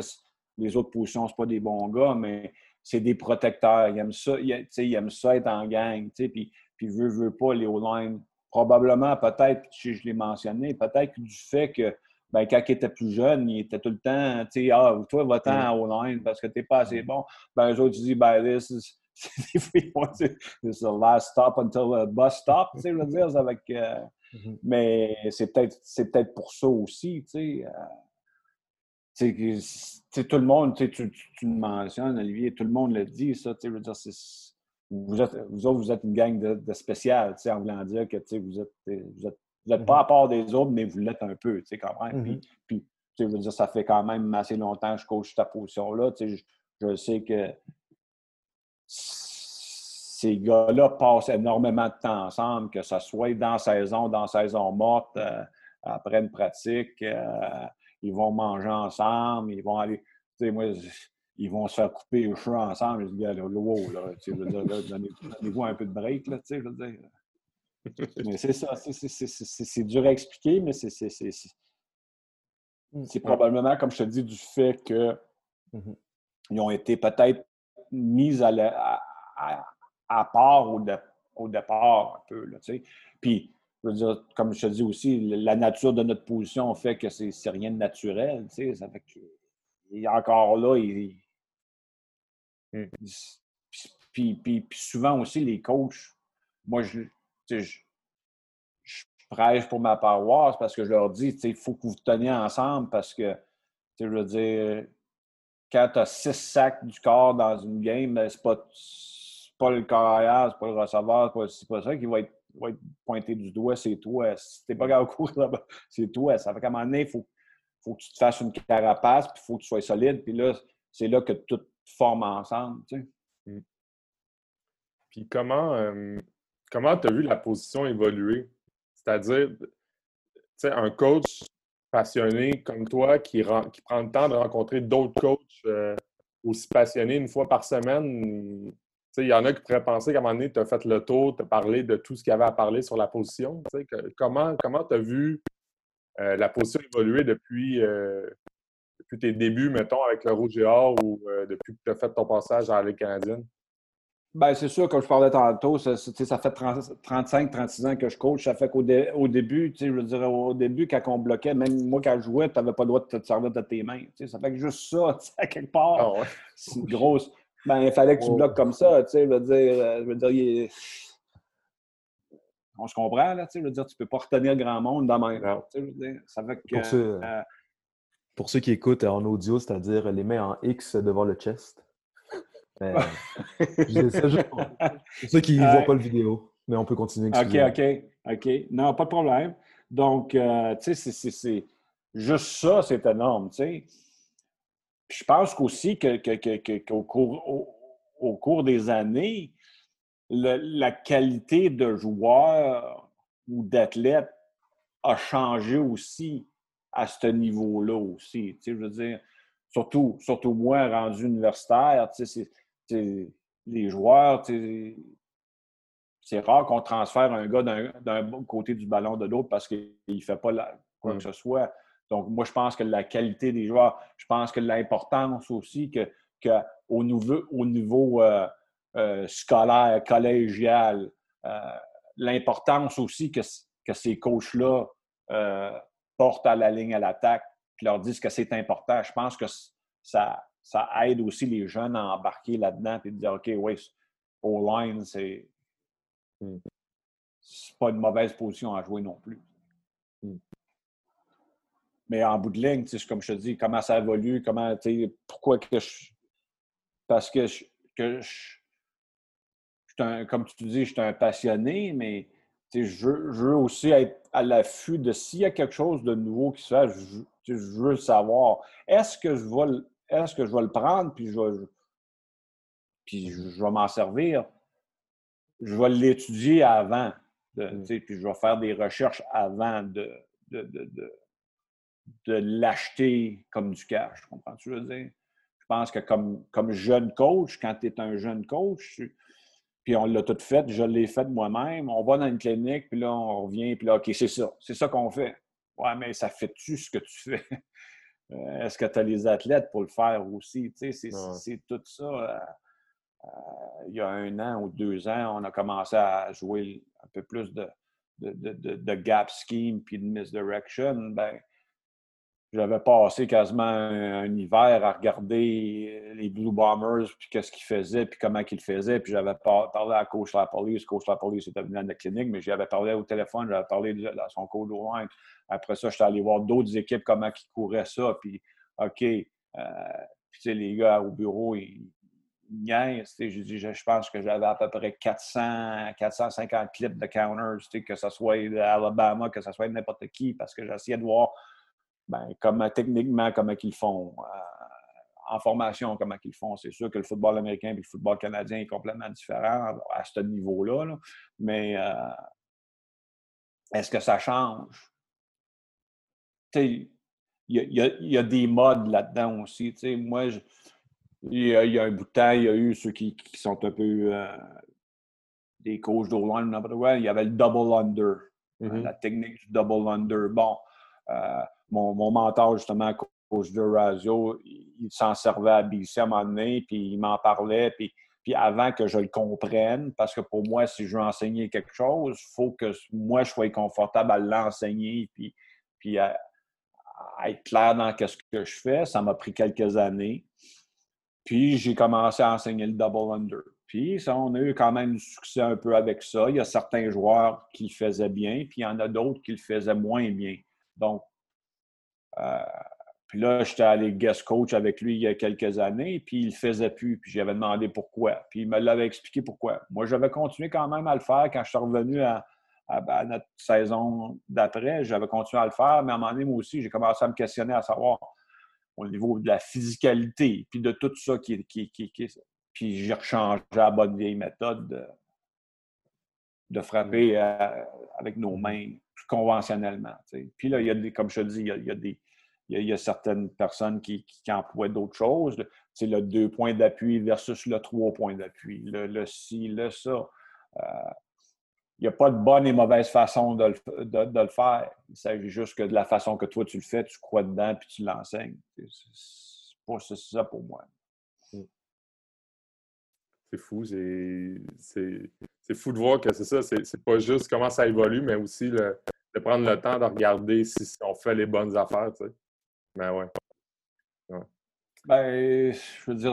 les autres positions, c'est pas des bons gars, mais c'est des protecteurs. Ils aiment ça, ils, aiment ça être en gang. Puis, puis veut, pas, les O-line. Probablement, peut-être, je, je l'ai mentionné, peut-être du fait que ben, quand il était plus jeune, il était tout le temps, tu sais, ah, toi, va-t'en mm. en O-line parce que t'es pas assez bon. Ben, eux autres, ils disent, ben, this is, this is the last stop until the bus stop, tu sais, je veux dire, avec. Euh, mm-hmm. Mais c'est peut-être peut pour ça aussi, tu sais. Euh, tu tout le monde, tu, tu, tu, le mentionnes, Olivier, tout le monde le dit, ça, tu sais, je veux dire, vous, êtes, vous autres, vous êtes une gang de, de spécial, tu sais, en voulant dire que, tu sais, vous êtes, vous êtes vous n'êtes pas à part des autres, mais vous l'êtes un peu, tu sais, quand même. Puis, mm-hmm. je veux dire, ça fait quand même assez longtemps que je coach ta position-là. Tu sais, je, sais que ces gars-là passent énormément de temps ensemble, que ce soit dans saison, dans saison morte, euh, après une pratique. Euh, ils vont manger ensemble, ils vont aller. Tu sais, moi, ils vont se faire couper les cheveux ensemble. Je dis, là, wow, là, tu sais, je veux dire, donnez-vous un peu de break, là, tu sais, je veux dire c'est ça, c'est dur à expliquer, mais c'est mmh, probablement, comme je te dis, du fait qu'ils mmh ont été peut-être mis à, à, part au, au, départ un peu. Là, Puis, je veux dire, comme je te dis aussi, la nature de notre position fait que c'est rien de naturel. Ça fait que, est encore là, il, mmh. puis, puis, puis, souvent aussi, les coachs, moi, je, je, prêche pour ma paroisse parce que je leur dis, il faut que vous teniez ensemble parce que, je veux dire, quand tu as six sacs du corps dans une game, ben, c'est pas, pas le carrière, c'est pas le receveur, c'est pas, ça qui va être, pointé du doigt, c'est toi. Si t'es pas de courir là-bas, c'est toi. Ça fait qu'à un moment donné, il faut, faut que tu te fasses une carapace, puis il faut que tu sois solide, puis là, c'est là que tout forme ensemble, tu. Mmh. Puis comment, euh, Comment tu as vu la position évoluer? C'est-à-dire, un coach passionné comme toi qui, qui, prend le temps de rencontrer d'autres coachs euh, aussi passionnés une fois par semaine. Il y en a qui pourraient penser qu'à un moment donné, tu as fait le tour, tu as parlé de tout ce qu'il y avait à parler sur la position. comment tu as vu euh, la position évoluer depuis, euh, depuis, tes débuts, mettons, avec le Rouge et ou depuis que tu as fait ton passage à la canadienne? Bien, c'est sûr, comme je parlais tantôt, ça, ça fait 35-36 ans que je coach. Ça fait qu'au au début, je veux dire, au début, quand on bloquait, même moi, quand je jouais, tu n'avais pas le droit de te servir de tes mains. Ça fait que juste ça, à quelque part, ah c'est une grosse. Ben, il fallait que tu bloques comme ça. Je veux dire, euh, je veux dire on se comprend, là, je veux dire, tu peux pas retenir grand monde dans ma main. Ça fait que. Pour ceux, euh, pour ceux qui écoutent en audio, c'est-à-dire les mains en X devant le chest. Mais, c'est juste pour, ceux qui ne voient pas le vidéo. Mais on peut continuer. OK, OK, OK. Non, pas de problème. Donc, euh, tu sais, c'est juste ça, c'est énorme, tu sais. Je pense qu'aussi qu'au que, cours, au, cours des années, la qualité de joueur ou d'athlète a changé aussi à ce niveau-là aussi. Tu sais, je veux dire, surtout, surtout moi, rendu universitaire, tu sais, les joueurs, c'est rare qu'on transfère un gars d'un côté du ballon de l'autre parce qu'il ne fait pas quoi que ce soit. Donc, moi, je pense que la qualité des joueurs, je pense que l'importance aussi que, au niveau, au niveau euh, euh, scolaire, collégial, euh, l'importance aussi que, que ces coachs-là portent à la ligne à l'attaque, qui leur disent que c'est important. Je pense que ça, ça aide aussi les jeunes à embarquer là-dedans et de dire OK, oui, au line, c'est hmm. pas une mauvaise position à jouer non plus. Hmm. Mais en bout de ligne, comme je te dis, comment ça évolue, comment, pourquoi que je. Parce que je, que je, comme tu dis, je suis un passionné, mais je veux, je veux, aussi être à l'affût de s'il y a quelque chose de nouveau qui se fait, je, je veux le savoir. Est-ce que je vais est-ce que je vais le prendre, puis je vais, puis je vais m'en servir? Je vais l'étudier avant, de, mmh. puis je vais faire des recherches avant de, de, de, de l'acheter comme du cash. Comprends-tu, je veux dire? je pense que comme, comme jeune coach, quand tu es un jeune coach, puis on l'a tout fait, je l'ai fait moi-même, on va dans une clinique, puis là, on revient, puis là, OK, c'est ça, c'est ça qu'on fait. Ouais, mais ça fait-tu ce que tu fais? Euh, est-ce que tu as les athlètes pour le faire aussi? C'est tout ça. Euh, euh, il y a un an ou deux ans, on a commencé à jouer un peu plus de, de, de, gap scheme puis de misdirection. Ben, j'avais passé quasiment un, hiver à regarder les Blue Bombers, puis qu'est-ce qu'ils faisaient, puis comment qu'ils faisaient. Puis j'avais parlé à coach la police. Coach la police était venu à la clinique, mais j'avais parlé au téléphone, j'avais parlé à son coach au Après ça, j'étais allé voir d'autres équipes, comment ils couraient ça. Puis, OK, euh, puis les gars au bureau, ils, je, je pense que j'avais à peu près 400, 450 clips de counters, que ce soit d'Alabama, que ce soit de n'importe qui, parce que j'essayais de voir ben, comment, techniquement comment ils font. Euh, en formation, comment ils font. C'est sûr que le football américain et le football canadien est complètement différent à ce niveau-là. Mais euh, est-ce que ça change? Il y, a des modes là-dedans aussi. moi, je, il y, a, un bout de temps, il y a eu ceux qui, sont un peu euh, des coachs d'O-line, il y avait le double under, mm-hmm. la technique du double under. Bon, euh, mon, mentor, justement, coach de Razio, il, s'en servait à BC à un moment donné, puis il m'en parlait, puis, puis avant que je le comprenne, parce que pour moi, si je veux enseigner quelque chose, il faut que moi, je sois confortable à l'enseigner, puis, puis à, être clair dans ce que je fais. Ça m'a pris quelques années. Puis j'ai commencé à enseigner le double under. Puis ça, on a eu quand même du succès un peu avec ça. Il y a certains joueurs qui le faisaient bien, puis il y en a d'autres qui le faisaient moins bien. Donc, puis là, j'étais allé guest coach avec lui il y a quelques années, puis il le faisait plus. Puis j'avais demandé pourquoi. Puis il me l'avait expliqué pourquoi. Moi, j'avais continué quand même à le faire quand je suis revenu à, à notre saison d'après. J'avais continué à le faire, mais à un moment donné, moi aussi, j'ai commencé à me questionner à savoir au niveau de la physicalité, puis de tout ça qui, qui, qui, puis j'ai rechangé la bonne vieille méthode de, de frapper euh, avec nos mains plus conventionnellement. Puis là, il y a des, comme je te dis, il y a, des, il y a, certaines personnes qui, qui emploient d'autres choses. C'est le deux points d'appui versus le trois points d'appui. Le, le ci, le ça. Euh, il n'y a pas de bonne et mauvaise façon de le, de, le faire. Il s'agit juste que de la façon que toi tu le fais, tu crois dedans puis tu l'enseignes. C'est ça pour moi. C'est fou. C'est fou de voir que c'est ça. C'est pas juste comment ça évolue, mais aussi de prendre le temps de regarder si, on fait les bonnes affaires. Mais ouais. Ben, je veux dire,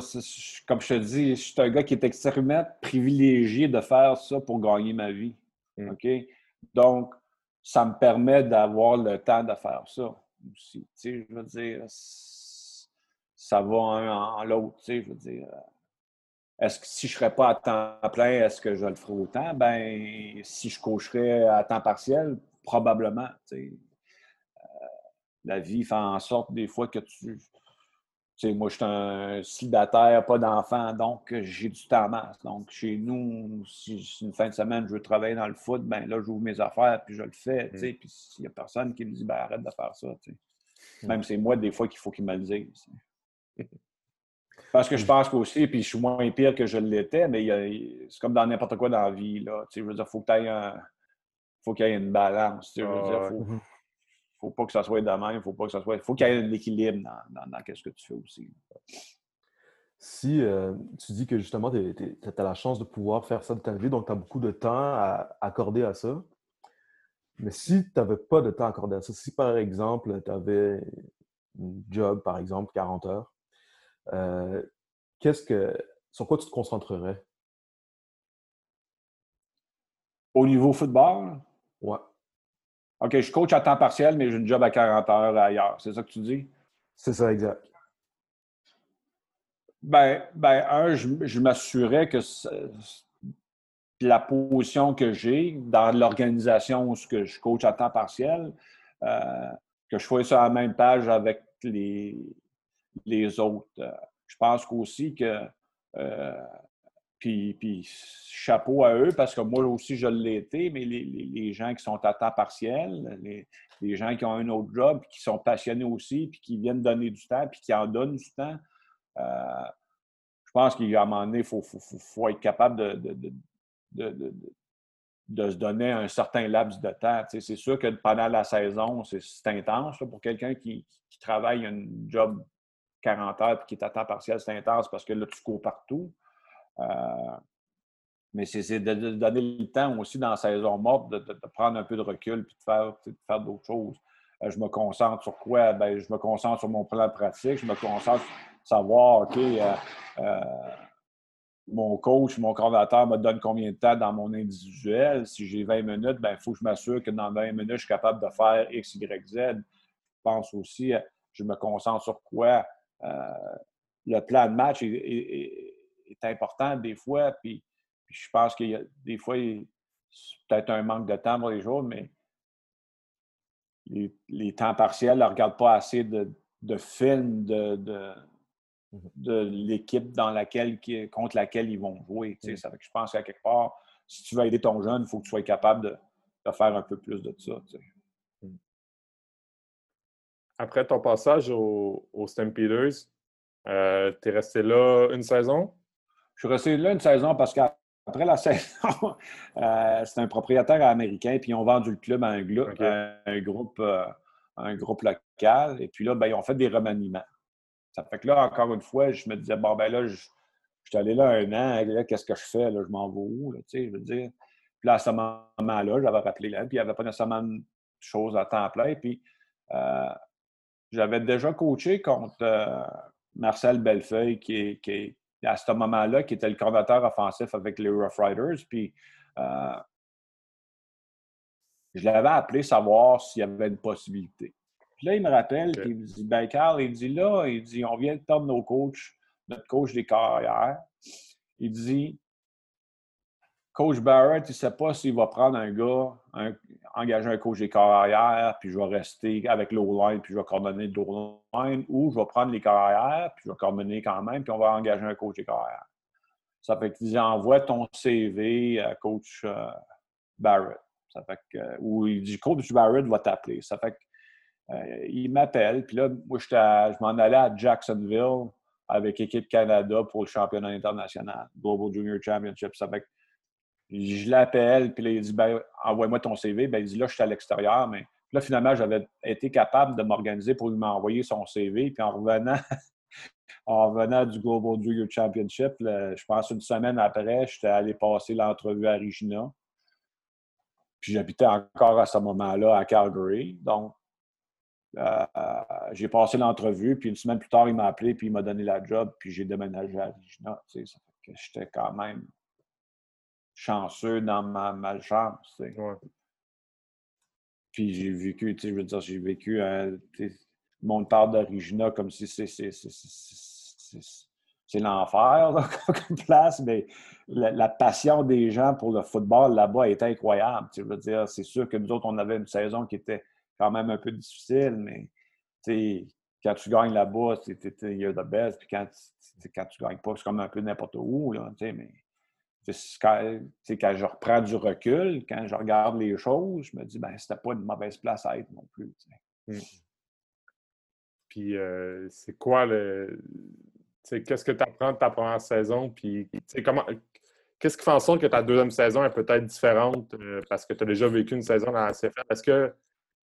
comme je te dis, je suis un gars qui est extrêmement privilégié de faire ça pour gagner ma vie. Mm. OK? Donc, ça me permet d'avoir le temps de faire ça aussi. Tu sais, je veux dire, ça va un en l'autre. Tu sais, je veux dire, euh, est-ce que si je ne serais pas à temps plein, est-ce que je le ferais autant? Ben, si je cocherais à temps partiel, probablement. Tu sais. Euh, la vie fait en sorte des fois que tu moi, je suis un célibataire, pas d'enfant, donc j'ai du temps masse. Donc, chez nous, si c'est une fin de semaine, je veux travailler dans le foot, ben là, j'ouvre mes affaires, puis je le fais. Mm. Puis s'il n'y a personne qui me dit, ben arrête de faire ça. Mm. Même c'est moi, des fois, qu'il faut qu'il me le dise. Parce que je pense qu'aussi, puis je suis moins pire que je l'étais, mais c'est comme dans n'importe quoi dans la vie. Là. Je veux dire, il faut qu'il y ait une balance. Je veux dire, faut, faut pas que ça soit de même, faut pas que ça soit. faut qu'il y ait un équilibre dans, dans, ce que tu fais aussi. Si euh, tu dis que justement, tu as la chance de pouvoir faire ça de ta vie, donc tu as beaucoup de temps à accorder à ça. Mais si tu n'avais pas de temps à accorder à ça, si par exemple, tu avais un job, par exemple, 40 heures, euh, qu'est-ce que, sur quoi tu te concentrerais? Au niveau football? Ouais. OK, je coach à temps partiel, mais j'ai une job à 40 heures ailleurs. C'est ça que tu dis? C'est ça, exact. Ben, ben un, je, m'assurais que la position que j'ai dans l'organisation où je coach à temps partiel, euh, que je sois sur la même page avec les, les autres. Je pense qu'aussi que euh, puis, chapeau à eux, parce que moi aussi, je l'ai été, mais les, gens qui sont à temps partiel, les, gens qui ont un autre job, qui sont passionnés aussi, puis qui viennent donner du temps, puis qui en donnent du temps, je pense qu'à un moment donné, il faut, faut, être capable de, de, se donner un certain laps de temps. c'est sûr que pendant la saison, c'est intense. pour quelqu'un qui, travaille un job 40 heures et qui est à temps partiel, c'est intense parce que là, tu cours partout. Euh, mais c'est de, donner le temps aussi dans la saison morte de, prendre un peu de recul et de faire, faire d'autres choses. Euh, je me concentre sur quoi? Ben, je me concentre sur mon plan pratique. Je me concentre sur savoir, OK, euh, mon coach, mon coordinateur me donne combien de temps dans mon individuel. Si j'ai 20 minutes, il ben, faut que je m'assure que dans 20 minutes, je suis capable de faire X, Y, Z. Je pense aussi, je me concentre sur quoi? Le plan de match est, important des fois, puis, je pense qu'il y a des fois, c'est peut-être un manque de temps pour les jours, mais les, temps partiels ne regardent pas assez de, films de Mmh de l'équipe dans laquelle, contre laquelle ils vont jouer. Mmh. Ça je pense qu'à quelque part, si tu veux aider ton jeune, il faut que tu sois capable de, faire un peu plus de ça. Mmh. Après ton passage au, au Stampeders, euh, tu es resté là une saison? Je suis resté là une saison parce qu'après la saison, euh, c'est un propriétaire américain, puis ils ont vendu le club à un, groupe, euh, un groupe local. Et puis là, ben, ils ont fait des remaniements. Ça fait que là, encore une fois, je me disais, bon, ben là, je, suis allé là un an, là, qu'est-ce que je fais? Là, je m'en vais où? tu sais, je veux dire. Puis là, à ce moment-là, j'avais rappelé là, puis il n'y avait pas nécessairement de choses à temps plein. Puis euh, j'avais déjà coaché contre euh, Marcel Bellefeuille, qui est, à ce moment-là, qui était le coordinateur offensif avec les Rough Riders. Puis euh, je l'avais appelé savoir s'il y avait une possibilité. Puis là, il me rappelle, puis il me dit Ben, Carl, il dit là, il dit on vient de perdre nos coachs, notre coach des carrières. Il dit Coach Barrett, il ne sait pas s'il va prendre un gars, engager un coach des carrières, puis je vais rester avec l'O-line, puis je vais coordonner l'O-line, ou je vais prendre les carrières, puis je vais coordonner quand même, puis on va engager un coach des carrières. Ça fait qu'il dit envoie ton CV à coach euh, Barrett. Ça fait que, ou il dit coach Barrett va t'appeler. Ça fait que euh, m'appelle, puis là, moi, je m'en allais à Jacksonville avec Équipe Canada pour le championnat international, Global Junior Championship. Ça fait je l'appelle, puis il dit ben, envoie-moi ton CV. Ben, il dit là, je suis à l'extérieur, mais là, finalement, j'avais été capable de m'organiser pour lui m'envoyer son CV. Puis en revenant, en revenant du Global Junior Championship, je pense une semaine après, j'étais allé passer l'entrevue à Regina. Puis j'habitais encore à ce moment-là à Calgary. Donc, euh, j'ai passé l'entrevue, puis une semaine plus tard, il m'a appelé, puis il m'a donné la job, puis j'ai déménagé à Regina. J'étais quand même chanceux dans ma malchance. Puis j'ai vécu, je veux dire, j'ai vécu, un, le monde parle de comme si c'est l'enfer comme place, mais la, passion des gens pour le football là-bas est incroyable. Je veux dire, c'est sûr que nous autres, on avait une saison qui était quand même un peu difficile, mais quand tu gagnes là-bas, il y a de best. Puis quand, quand tu ne gagnes pas, c'est comme un peu n'importe où. Là, mais quand, quand je reprends du recul, quand je regarde les choses, je me dis, ben, c'était pas une mauvaise place à être non plus. Mmh. Puis, euh, c'est quoi le. Qu'est-ce que tu apprends de ta première saison? Puis, comment. Qu'est-ce qui fait en sorte que ta deuxième saison est peut-être différente euh, parce que tu as déjà vécu une saison dans la CFL? Est-ce que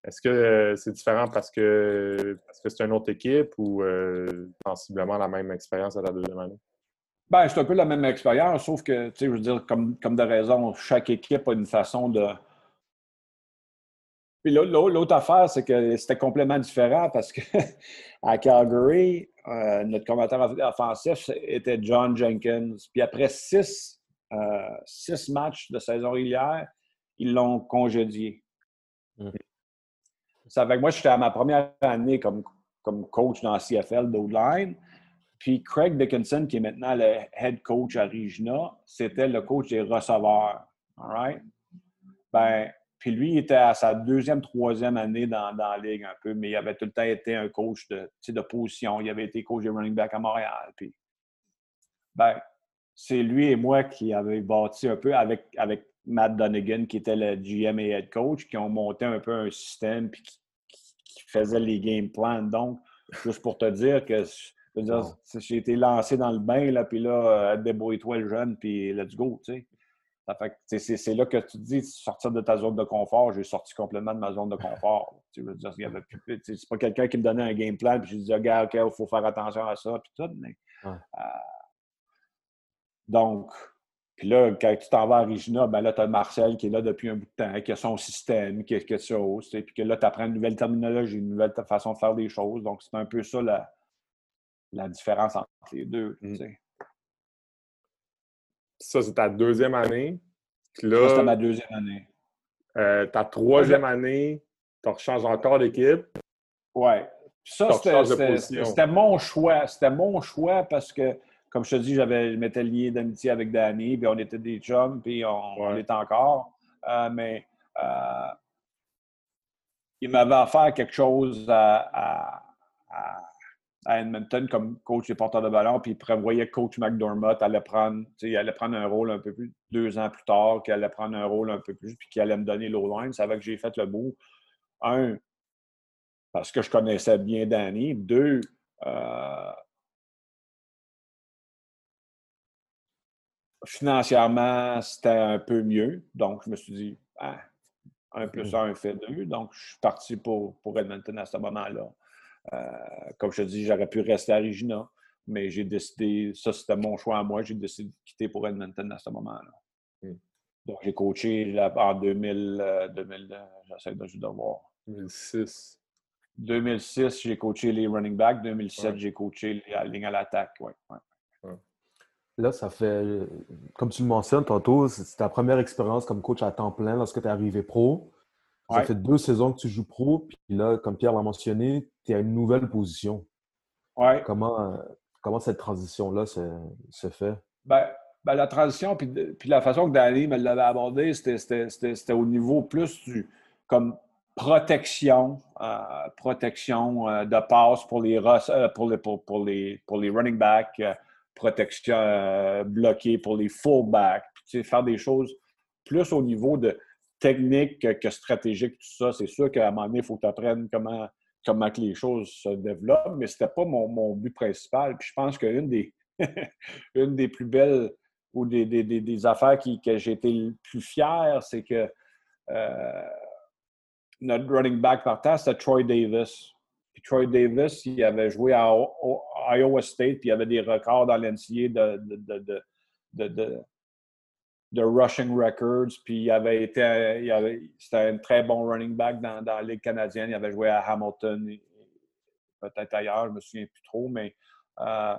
est-ce euh, c'est différent parce que parce que c'est une autre équipe ou sensiblement la même expérience à la deuxième année? Ben, c'est un peu la même expérience, sauf que, tu sais, je veux dire, comme, comme de raison, chaque équipe a une façon de. Puis l'autre affaire, c'est que c'était complètement différent parce que à Calgary, euh, notre commentateur offensif était John Jenkins. Puis après six, six matchs de saison régulière, ils l'ont congédié. Mmh. Ça fait que moi, j'étais à ma première année comme, comme coach dans la CFL d'O-Line. Puis Craig Dickinson, qui est maintenant le head coach à Regina, c'était le coach des receveurs. All right? Ben, puis lui, il était à sa deuxième, troisième année dans, dans, la ligue un peu, mais il avait tout le temps été un coach de, de position. Il avait été coach de running back à Montréal. Puis, ben, c'est lui et moi qui avait bâti un peu avec, avec Matt Donegan, qui était le GM et head coach, qui ont monté un peu un système puis qui, faisait les game plans. Donc, juste pour te dire que j'ai été lancé dans le bain, là, puis là, euh, débrouille-toi le jeune, puis let's go, tu sais. c'est là que tu te dis, sortir de ta zone de confort. J'ai sorti complètement de ma zone de confort. Tu veux dire, c'est pas quelqu'un qui me donnait un game plan, puis je disais, regarde, OK, il faut faire attention à ça, puis tout. Mais, euh, donc, puis là, quand tu t'en vas à Regina, ben là, tu as Marcel qui est là depuis un bout de temps, qui a son système, qui a quelque chose, puis que là, tu apprends une nouvelle terminologie, une nouvelle façon de faire des choses. Donc, c'est un peu ça la, la différence entre les deux. Mm. Ça, c'est ta deuxième année. Là, c'était ma deuxième année. Euh, ta troisième année, tu rechanges encore d'équipe. Oui. Ça, c'était mon choix. C'était mon choix parce que comme je te dis, j'avais, je m'étais lié d'amitié avec Danny, puis on était des chums, puis on, l'est encore. Euh, mais euh, il m'avait offert quelque chose à, Edmonton comme coach des porteurs de ballon, puis il prévoyait que coach McDormott allait prendre, allait prendre un rôle un peu plus, deux ans plus tard, qu'il allait prendre un rôle un peu plus, puis qu'il allait me donner l'O-line. C'est avec que j'ai fait le bout. Un, parce que je connaissais bien Danny. Deux, euh, financièrement, c'était un peu mieux. Donc, je me suis dit, ah, un plus un fait deux. Donc, je suis parti pour, pour Edmonton à ce moment-là. Euh, comme je te dis, j'aurais pu rester à Regina, mais j'ai décidé, ça c'était mon choix à moi, j'ai décidé de quitter pour Edmonton à ce moment-là. Hmm. Donc, j'ai coaché en 2000, 2000 euh, j'essaie de, voir. 2006. 2006, j'ai coaché les running backs. 2007, j'ai coaché la ligne à l'attaque. Ouais, ouais. Là, ça fait, comme tu le mentionnes tantôt, c'est ta première expérience comme coach à temps plein lorsque tu es arrivé pro. Ça fait deux saisons que tu joues pro, puis là, comme Pierre l'a mentionné, tu es à une nouvelle position. Ouais. Comment, comment cette transition-là se, fait? Ben, ben, la transition, puis, puis, la façon que Danny me l'avait abordé, c'était au niveau plus du comme protection, euh, protection euh, de passe pour les, euh, pour, les, pour, pour, les, pour les running backs protection euh, bloquée pour les fullbacks, faire des choses plus au niveau de technique que, stratégique, tout ça. C'est sûr qu'à un moment donné, il faut que tu apprennes comment, comment que les choses se développent, mais ce n'était pas mon, but principal. Puis je pense qu'une des, une des plus belles ou des, des, affaires qui, que j'ai été le plus fier, c'est que euh, notre running back partant, c'était Troy Davis. Troy Davis, il avait joué à Iowa State, puis il avait des records dans l'NCA de, de, rushing records, puis il avait été, c'était un très bon running back dans, dans, la Ligue canadienne. Il avait joué à Hamilton, peut-être ailleurs, je ne me souviens plus trop, mais euh,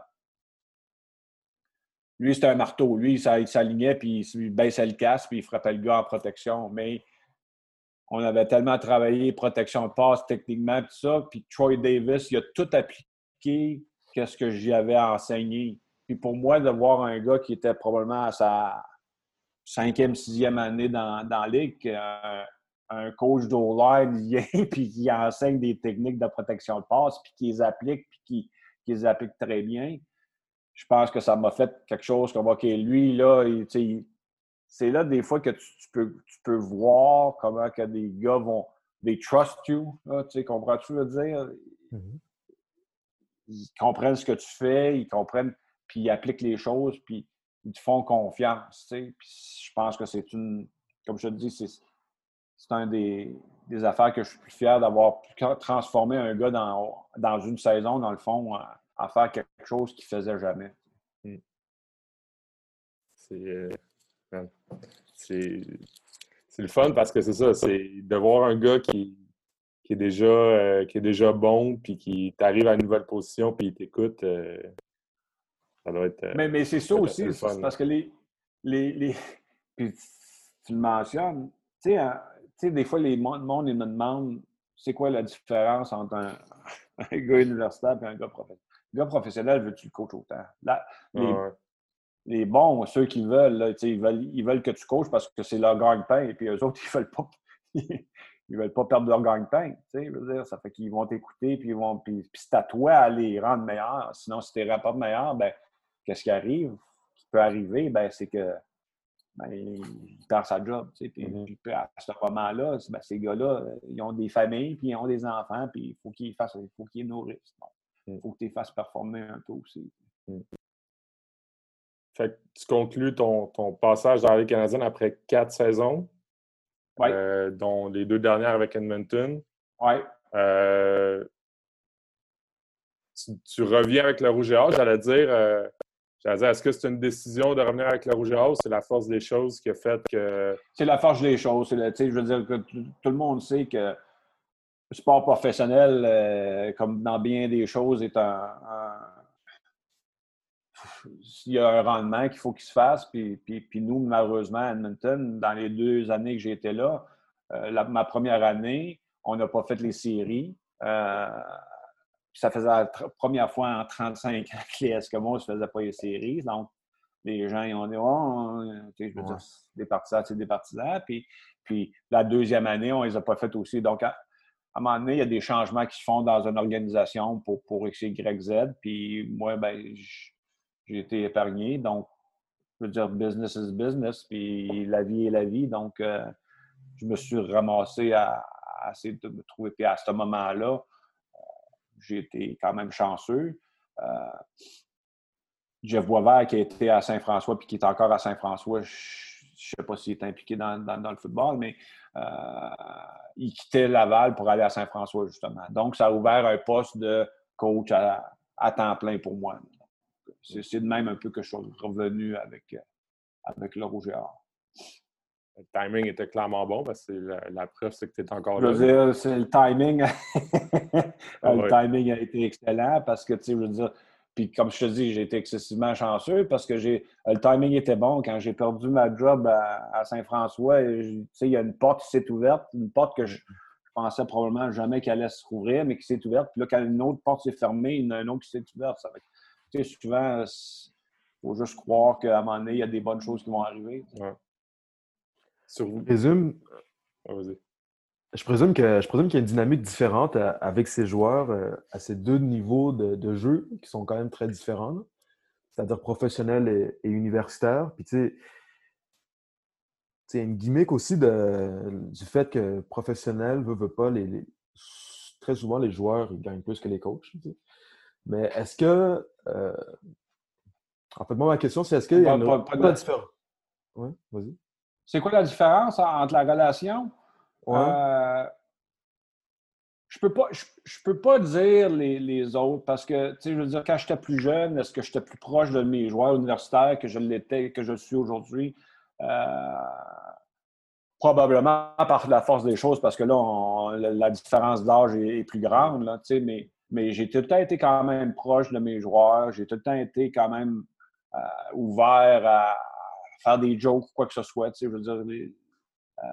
lui, c'était un marteau. Lui, il s'alignait, puis il baissait le casque, puis il frappait le gars en protection. Mais on avait tellement travaillé protection de passe techniquement, tout ça. Puis Troy Davis, il a tout appliqué qu'est-ce que j'y avais enseigné. Puis pour moi, de voir un gars qui était probablement à sa cinquième, sixième année dans, dans la ligue, un, coach d'O-line vient puis qui enseigne des techniques de protection de passe, puis qui les applique, puis qui, qui les applique très bien. Je pense que ça m'a fait quelque chose comme, OK, lui, là, c'est là des fois que tu, peux, tu peux voir comment que des gars vont. They trust you. tu sais, comprends-tu le dire? Mm-hmm. Ils comprennent ce que tu fais, ils comprennent, puis ils appliquent les choses, puis ils te font confiance. Puis je pense que c'est une. Comme je te dis, c'est, c'est un des, des, affaires que je suis plus fier d'avoir transformé un gars dans, dans une saison, dans le fond, à, faire quelque chose qu'il ne faisait jamais. Mm. C'est. Euh, c'est le fun parce que c'est ça, c'est de voir un gars qui, qui est, déjà, euh, qui est déjà bon, puis qui t'arrive à une nouvelle position, puis il t'écoute. Euh, ça doit être. Euh, mais, mais c'est ça aussi, parce que les. les, les... Puis tu le mentionnes, tu sais, hein, des fois, les monde, ils me demandent c'est quoi la différence entre un, gars universitaire et un gars professionnel. Un gars professionnel, veux-tu le coach autant? Là, les, les bons, ceux qui veulent, ils veulent, ils veulent que tu coaches parce que c'est leur gagne-pain, et puis eux autres, ils veulent pas. ils veulent pas perdre leur gagne-pain. Ça fait qu'ils vont t'écouter, puis ils vont. Puis, c'est à toi à les rendre meilleurs. Sinon, si tu les rends meilleurs, ben, qu'est-ce qui arrive? Ce qui peut arriver, ben, c'est que ben, il perd sa job. Puis, mm-hmm. à ce moment-là, ben, ces gars-là, ils ont des familles, puis ils ont des enfants, puis il faut qu'ils fassent, il faut qu'ils nourrissent. il faut que tu les fasses performer un peu aussi. Mm. Fait que tu conclus ton, ton passage dans la Ligue canadienne après quatre saisons, euh, dont les deux dernières avec Edmonton. Euh, tu, reviens avec le Rouge et Or, j'allais dire. Euh, j'allais dire, est-ce que c'est une décision de revenir avec le Rouge et c'est la force des choses qui a fait que. C'est la force des choses. je veux dire que tout le monde sait que le sport professionnel, comme dans bien des choses, est un il y a un rendement qu'il faut qu'il se fasse. Puis, puis, nous, malheureusement, à Edmonton, dans les deux années que j'ai été là, euh, ma première année, on n'a pas fait les séries. Euh, ça faisait la première fois en 35 ans que les Eskimos ne faisaient pas les séries. Donc, les gens ils ont dit Oh, je veux dire, des partisans, c'est des partisans. Puis, puis la deuxième année, on ne les a pas faites aussi. Donc, à, un moment donné, il y a des changements qui se font dans une organisation pour, pour X, Y, Z. Puis moi, ben, j'ai été épargné. Donc, je veux dire, business is business, puis la vie est la vie. Donc, euh, je me suis ramassé à, essayer de me trouver. Puis à ce moment-là, j'ai été quand même chanceux. Euh, Jeff Boisvert, qui était à Saint-François, puis qui est encore à Saint-François, je ne sais pas s'il est impliqué dans, le football, mais il quittait Laval pour aller à Saint-François, justement. Donc, ça a ouvert un poste de coach à temps plein pour moi c'est de même un peu que je suis revenu avec, euh, le rouge. Le timing était clairement bon parce que la, preuve, c'est que tu es encore là. Je veux dire, c'est le timing. le timing a été excellent parce que, tu sais, je veux dire, puis comme je te dis, j'ai été excessivement chanceux parce que j'ai le timing était bon. Quand j'ai perdu ma job à, Saint-François, tu sais, il y a une porte qui s'est ouverte, une porte que je, pensais probablement jamais qu'elle allait se rouvrir, mais qui s'est ouverte. Puis là, quand une autre porte s'est fermée, il y en a une autre qui s'est ouverte. Ça sais, souvent, il faut juste croire qu'à un moment donné, il y a des bonnes choses qui vont arriver. Je présume, je présume que je présume qu'il y a une dynamique différente avec ces joueurs euh, à ces deux niveaux de, jeu qui sont quand même très différents, c'est-à-dire professionnel et, universitaire. Puis tu sais, il y a une gimmick aussi de, du fait que professionnel veut, veut pas, les, très souvent les joueurs ils gagnent plus que les coachs. Mais est-ce que. Euh, en fait, moi, ma question, c'est est-ce qu'il y a une pas, différence? Oui, vas-y. C'est quoi la différence entre la relation? Euh, je peux pas, je, peux pas dire les, autres parce que, tu sais, je veux dire, quand j'étais plus jeune, est-ce que j'étais plus proche de mes joueurs universitaires que je l'étais, que je suis aujourd'hui? Euh, probablement par la force des choses parce que là, la, différence d'âge est, est, plus grande, là, tu sais, mais mais j'ai tout le temps été quand même proche de mes joueurs. J'ai tout le temps été quand même euh, ouvert à faire des jokes ou quoi que ce soit. Tu je veux dire, euh,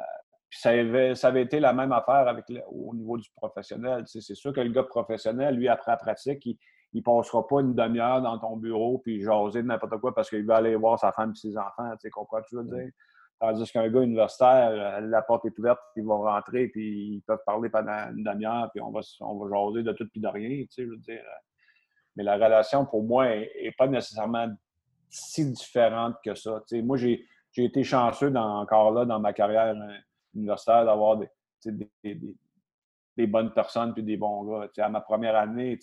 ça, avait, ça avait été la même affaire avec au niveau du professionnel. Tu c'est sûr que le gars professionnel, lui, après la pratique, il ne passera pas une demi-heure dans ton bureau puis jaser de n'importe quoi parce qu'il veut aller voir sa femme et ses enfants. Tu sais, comprends je veux dire? Tandis qu'un gars universitaire, euh, la porte est ouverte, ils vont rentrer, puis ils peuvent parler pendant une demi-heure, puis on va, on va jaser de tout puis de rien, tu sais, je veux dire. Euh. Mais la relation, pour moi, n'est pas nécessairement si différente que ça. Moi, j'ai été chanceux encore là dans ma carrière euh, universitaire d'avoir des, des, bonnes personnes puis des bons gars. À ma première année,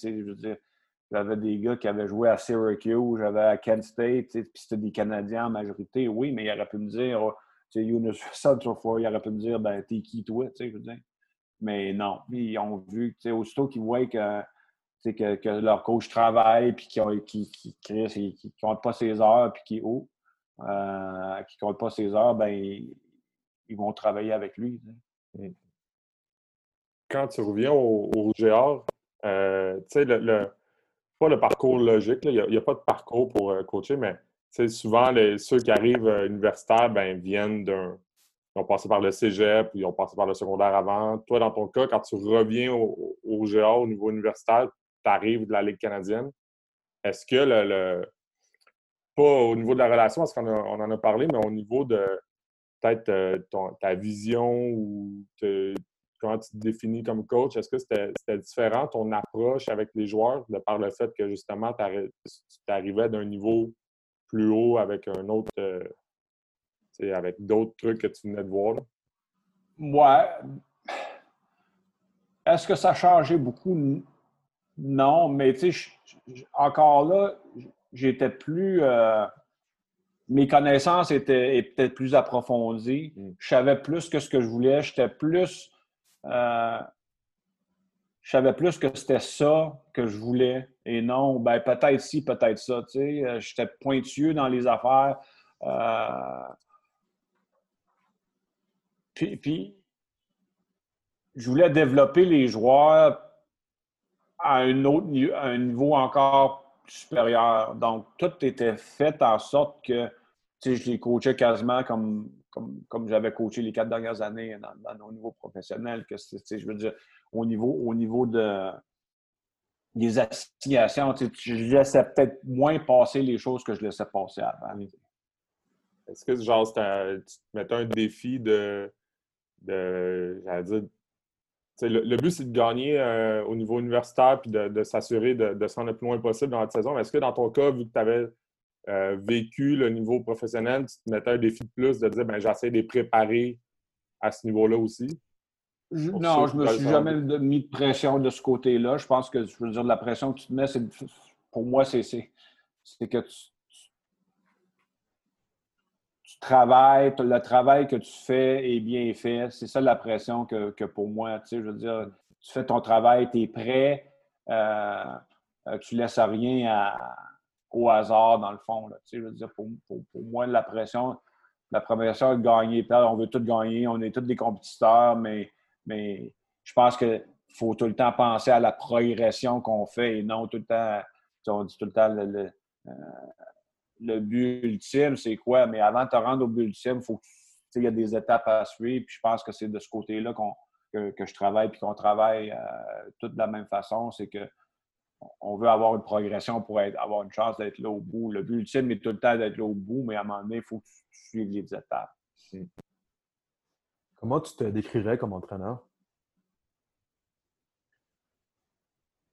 j'avais des gars qui avaient joué à Syracuse, j'avais à Kent State, puis c'était des Canadiens en majorité, oui, mais il aurait pu me dire, oh, tu sais, Younes il aurait pu me dire, ben, t'es qui toi, tu sais, je veux dire. Mais non, ils ont vu, tu aussitôt qu'ils voient que, que, que, leur coach travaille, puis qui, qui, qui, qui, compte pas ses heures, puis qui oh, euh, qui compte pas ses heures, ben, ils, vont travailler avec lui. Mm. Quand tu reviens au, au euh, tu sais, le pas le parcours logique. Il n'y a, pas de parcours pour euh, coacher, mais souvent, les, ceux qui arrivent euh, universitaires ben, viennent d'un. Ils ont passé par le cégep, puis ils ont passé par le secondaire avant. Toi, dans ton cas, quand tu reviens au, au au niveau universitaire, tu arrives de la Ligue canadienne. Est-ce que le, Pas au niveau de la relation, parce qu'on en a parlé, mais au niveau de peut-être euh, ta vision ou comment tu te définis comme coach? Est-ce que c'était différent ton approche avec les joueurs de par le fait que justement tu arrivais d'un niveau plus haut avec un autre, euh, avec d'autres trucs que tu venais de voir? Ouais. Est-ce que ça a changé beaucoup? Non, mais tu sais, encore là, j'étais plus. Euh, mes connaissances étaient, peut-être plus approfondies. Mm. Je savais plus que ce que je voulais. J'étais plus. Euh, je savais plus que c'était ça que je voulais et non, ben peut-être ci, peut-être ça. Tu sais, euh, j'étais pointueux dans les affaires. puis, puis, je voulais développer les joueurs à un autre un niveau encore supérieur. Donc, tout était fait en sorte que je les coachais quasiment comme, comme, comme j'avais coaché les quatre dernières années dans, au niveau professionnel. Que je veux dire, au niveau, au niveau de, des assignations, je laissais peut-être moins passer les choses que je laissais passer avant. Est-ce que genre, tu te mettais un défi de, de j'allais dire, le, but, c'est de gagner euh, au niveau universitaire puis de, s'assurer de, de s'en le plus loin possible dans la saison. Est-ce que dans ton cas, vu que tu avais euh, vécu le niveau professionnel, tu te mettais un défi de plus de dire ben, j'essaie de les préparer à ce niveau-là aussi? non, je ne me suis jamais mis de pression de ce côté-là. Je pense que, je veux dire, la pression que tu te mets, pour moi, c'est que tu, travail, le travail que tu fais est bien fait. C'est ça la pression que, pour moi, tu sais, je veux dire, tu fais ton travail, tu es prêt, euh, euh, tu laisses rien au hasard, dans le fond. tu sais, je veux dire, pour, moi, la pression, la pression de gagner, on veut tout gagner, on est tous des compétiteurs, mais, mais je pense qu'il faut tout le temps penser à la progression qu'on fait et non tout le temps, on dit tout le temps le, euh, le but ultime, c'est quoi? Mais avant de te rendre au but ultime, faut il y a des étapes à suivre. Puis je pense que c'est de ce côté-là que, je travaille puis qu'on travaille euh, tout de la même façon. C'est que on veut avoir une progression pour avoir une chance d'être là au bout. Le but ultime est tout le temps d'être là au bout, mais à un moment donné, il faut que tu suives les étapes. Comment tu te décrirais comme entraîneur?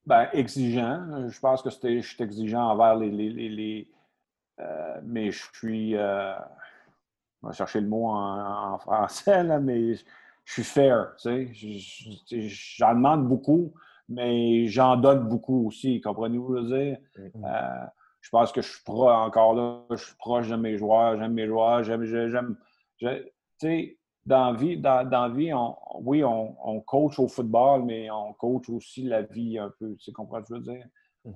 Ben, exigeant. Je pense que je suis exigeant envers les euh, mais je suis. Euh, on va chercher le mot en, français, là, mais je suis fair. J'en demande beaucoup, mais j'en donne beaucoup aussi. Comprenez-vous je veux dire? Mm-hmm. Euh, je pense que je suis pro, encore là, je suis proche de mes joueurs, j'aime mes joueurs, j'aime. j'aime tu sais, dans la vie, dans, vie on, oui, on, coach au football, mais on coach aussi la vie un peu. Tu comprends ce que je veux dire? Mm-hmm.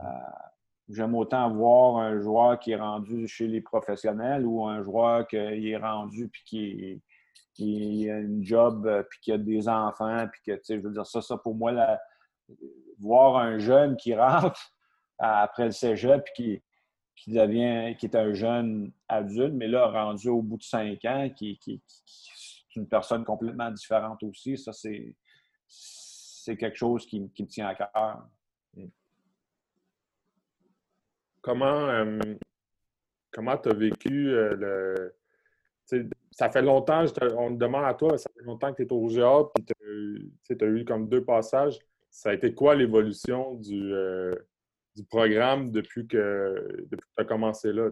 J'aime autant voir un joueur qui est rendu chez les professionnels ou un joueur qui est rendu puis qui, qui a une job euh, puis qui a des enfants puis que, tu sais, je veux dire, ça, ça pour moi, voir un jeune qui rentre après le cégep puis qui, qui devient, qui est un jeune adulte, mais là, rendu au bout de cinq ans, qui, qui, est une personne complètement différente aussi, ça, c'est, c'est quelque chose qui, qui me tient à cœur. Comment euh, comment tu as vécu euh, le. Ça fait longtemps, on te demande à toi, ça fait longtemps que tu es au GA, puis tu as, eu comme deux passages. Ça a été quoi l'évolution du, euh, du programme depuis que, tu as commencé là,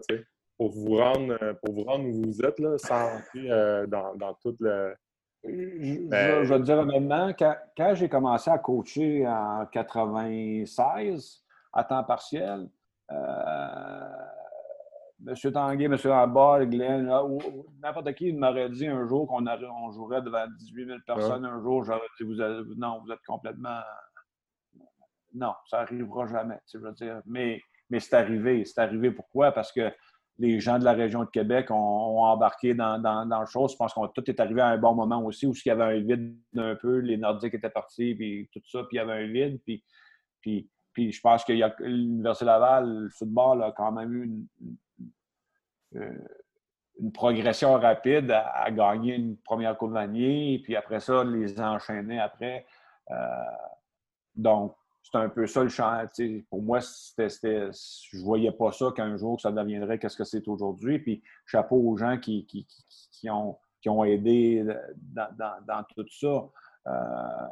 pour vous rendre pour vous rendre où vous êtes, là, sans rentrer dans, dans toute le. Je, ben je, vais te dire honnêtement, quand, quand j'ai commencé à coacher en 96 à temps partiel, euh, Monsieur Tanguay, M. Lambert, Glenn, n'importe qui m'aurait dit un jour qu'on on jouerait devant 18 000 personnes un jour, j'aurais dit vous non, vous êtes complètement. Non, ça n'arrivera jamais. Tu veux dire. Mais, mais c'est arrivé. C'est arrivé pourquoi? Parce que les gens de la région de Québec ont, embarqué dans, dans, dans le chose. Je pense que tout est arrivé à un bon moment aussi où il y avait un vide un peu. Les Nordiques étaient partis, puis tout ça, puis il y avait un vide. Puis, puis puis je pense que l'Université Laval, le football a quand même eu une, une, progression rapide à, gagner une première Coupe et puis après ça, les enchaîner après. Euh, donc, c'est un peu ça le champ. Pour moi, je ne voyais pas ça qu'un jour ça deviendrait qu'est-ce que c'est aujourd'hui. Puis chapeau aux gens qui, qui, qui, ont, qui ont aidé dans, dans, dans tout ça. Euh,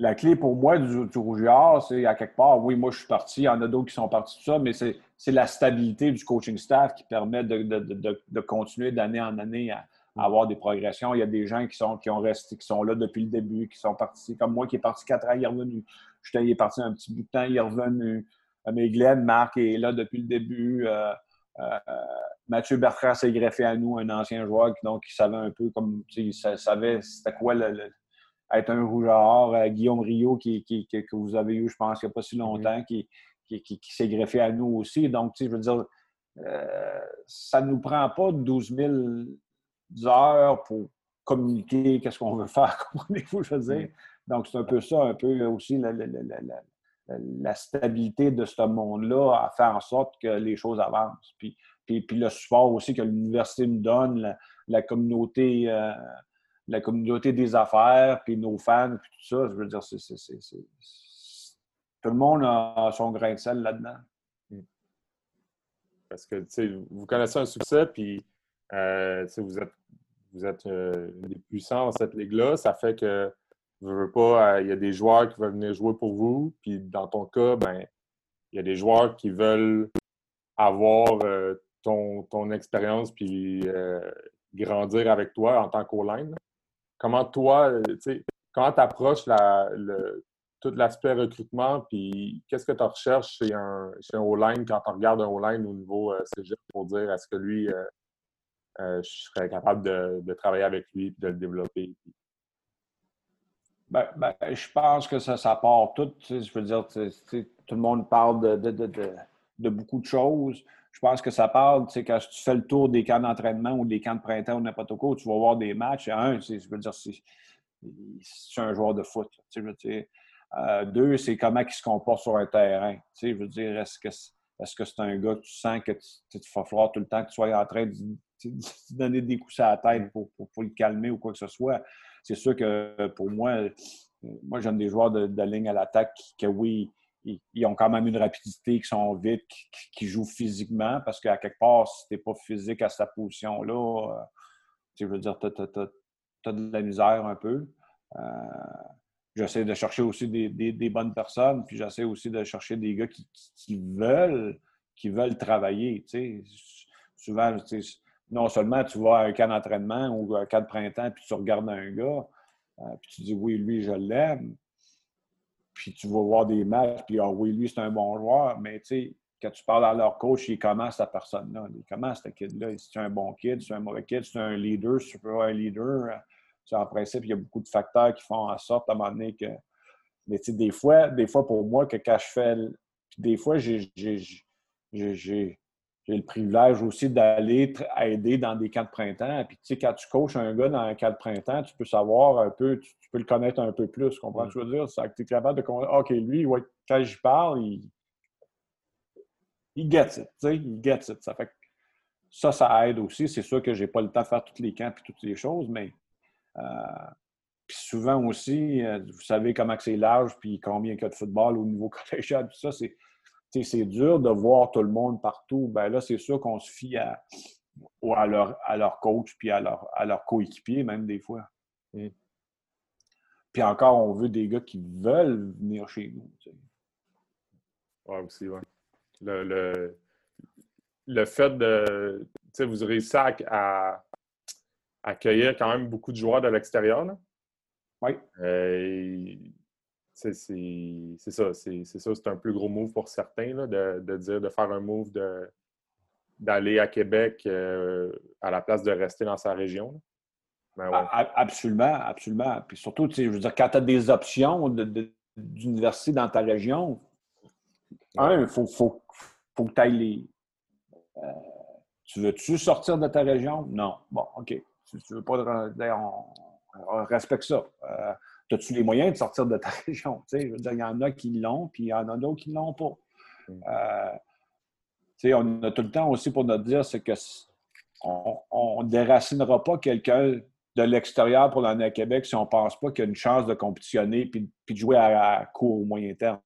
la clé pour moi du, du Rougeard, c'est à quelque part, oui, moi je suis parti, il y en a d'autres qui sont partis de ça, mais c'est la stabilité du coaching staff qui permet de, continuer d'année en année avoir des progressions. Il y a des gens qui sont, qui ont resté, qui sont là depuis le début, qui sont partis, comme moi qui est parti quatre ans, il est revenu. Justin, il est parti un petit bout de temps, il est revenu. Euh, mais Glenn, Marc est là depuis le début. Euh, euh, Mathieu Bertrand s'est greffé à nous, un ancien joueur qui, donc, savait un peu comme il savait c'était quoi être un rougeur. Guillaume Rio, qui, que vous avez eu, je pense, il n'y a pas si longtemps, qui, qui, s'est greffé à nous aussi. Donc, je veux dire, ça ne nous prend pas 12 000 heures pour communiquer qu'est-ce qu'on veut faire, comprenez-vous, je veux dire. Donc, c'est un peu ça, un peu aussi la, la stabilité de ce monde-là à faire en sorte que les choses avancent. Puis, puis, puis le support aussi que l'université nous donne, la, communauté, euh, la communauté des affaires, puis nos fans, puis tout ça, je veux dire, c'est, tout le monde a son grain de sel là-dedans. Hmm. Parce que, tu sais, vous connaissez un succès, puis euh, vous êtes, vous êtes euh, des puissants dans cette ligue-là. Ça fait que veux pas, euh, il y a des joueurs qui veulent venir jouer pour vous. Puis dans ton cas, ben, il y a des joueurs qui veulent avoir ton, ton expérience puis grandir avec toi en tant qu'O-line. Comment toi, sais, comment tu approches la, le, tout l'aspect recrutement, puis qu'est-ce que tu recherches chez un, chez un O-line quand tu regardes un O-line au niveau cégep pour dire est-ce que lui, je serais capable de, de, travailler avec lui et de le développer? Ben, ben, je pense que ça, ça part tout. Je veux dire, tout le monde parle de, de, de, beaucoup de choses. Je pense que ça parle, quand tu fais le tour des camps d'entraînement ou des camps de printemps ou n'importe quoi, tu vas voir des matchs. Un, je veux dire, c'est un joueur de foot. Veux dire. Euh, deux, c'est comment il se comporte sur un terrain. Je veux dire, est-ce que est-ce que c'est un gars que tu sens que tu, vas falloir tout le temps que tu sois en train de, donner des coups à la tête pour, le calmer ou quoi que ce soit? c'est sûr que pour moi, moi j'aime des joueurs de, ligne à l'attaque qui, oui, ils, ont quand même une rapidité, qui sont vite, qui, jouent physiquement, parce qu'à quelque part, si tu n'es pas physique à sa position-là, euh, je veux dire, tu as, de la misère un peu. Euh, j'essaie de chercher aussi des, bonnes personnes, puis j'essaie aussi de chercher des gars qui, veulent qui veulent travailler. Souvent, non seulement tu vas à un camp d'entraînement ou un camp de printemps, puis tu regardes un gars, euh, puis tu dis oui, lui, je l'aime. Puis tu vas voir des matchs, puis ah oui, lui, c'est un bon joueur. Mais tu sais, quand tu parles à leur coach, il commence cette personne-là. Il commence cette kid-là. Si c'est un bon kid, si c'est un mauvais kid, si c'est un leader, si tu peux un leader. Euh, en principe, il y a beaucoup de facteurs qui font en sorte à un moment donné que. Mais tu sais, des fois, des fois, pour moi, que quand je fais. Des fois, j'ai j'ai le privilège aussi d'aller aider dans des camps de printemps. Puis, tu sais, quand tu coaches un gars dans un camp de printemps, tu peux savoir un peu, tu, peux le connaître un peu plus. Comprends ce que je veux dire? Que tu es capable de OK, lui, quand j'y parle, il, il gets it. Tu sais, il gets it. Ça fait que ça, ça aide aussi. C'est sûr que je n'ai pas le temps de faire tous les camps et toutes les choses, mais. Euh, puis souvent aussi, euh, vous savez comment c'est large, puis combien il y a de football au niveau collégial, tout ça, c'est c'est dur de voir tout le monde partout. Ben là, c'est sûr qu'on se fie à, à, leur, à leur coach puis à leur, à leur coéquipier, même des fois. Mm. Puis encore, on veut des gars qui veulent venir chez nous. Oui, aussi, oui. Le, le, fait de. Tu sais, vous réussissez à, à, accueillir quand même beaucoup de joueurs de l'extérieur. Oui. Euh, c'est ça. C'est ça. C'est un plus gros move pour certains de, dire de faire un move d'aller à Québec euh, à la place de rester dans sa région. Ben absolument, absolument. Puis surtout, je veux dire, quand tu as des options d'université dans ta région, un, il faut, faut, que tu ailles les. Euh, tu veux-tu sortir de ta région? Non. Bon, OK. Si tu veux pas, on, respecte ça. Euh, as-tu les moyens de sortir de ta région? Je veux dire, il y en a qui l'ont, puis il y en a d'autres qui ne l'ont pas. Mm. Euh, on a tout le temps aussi pour nous dire, c'est que on ne déracinera pas quelqu'un de l'extérieur pour l'année à Québec si on ne pense pas qu'il y a une chance de compétitionner puis, de jouer à, court ou moyen terme.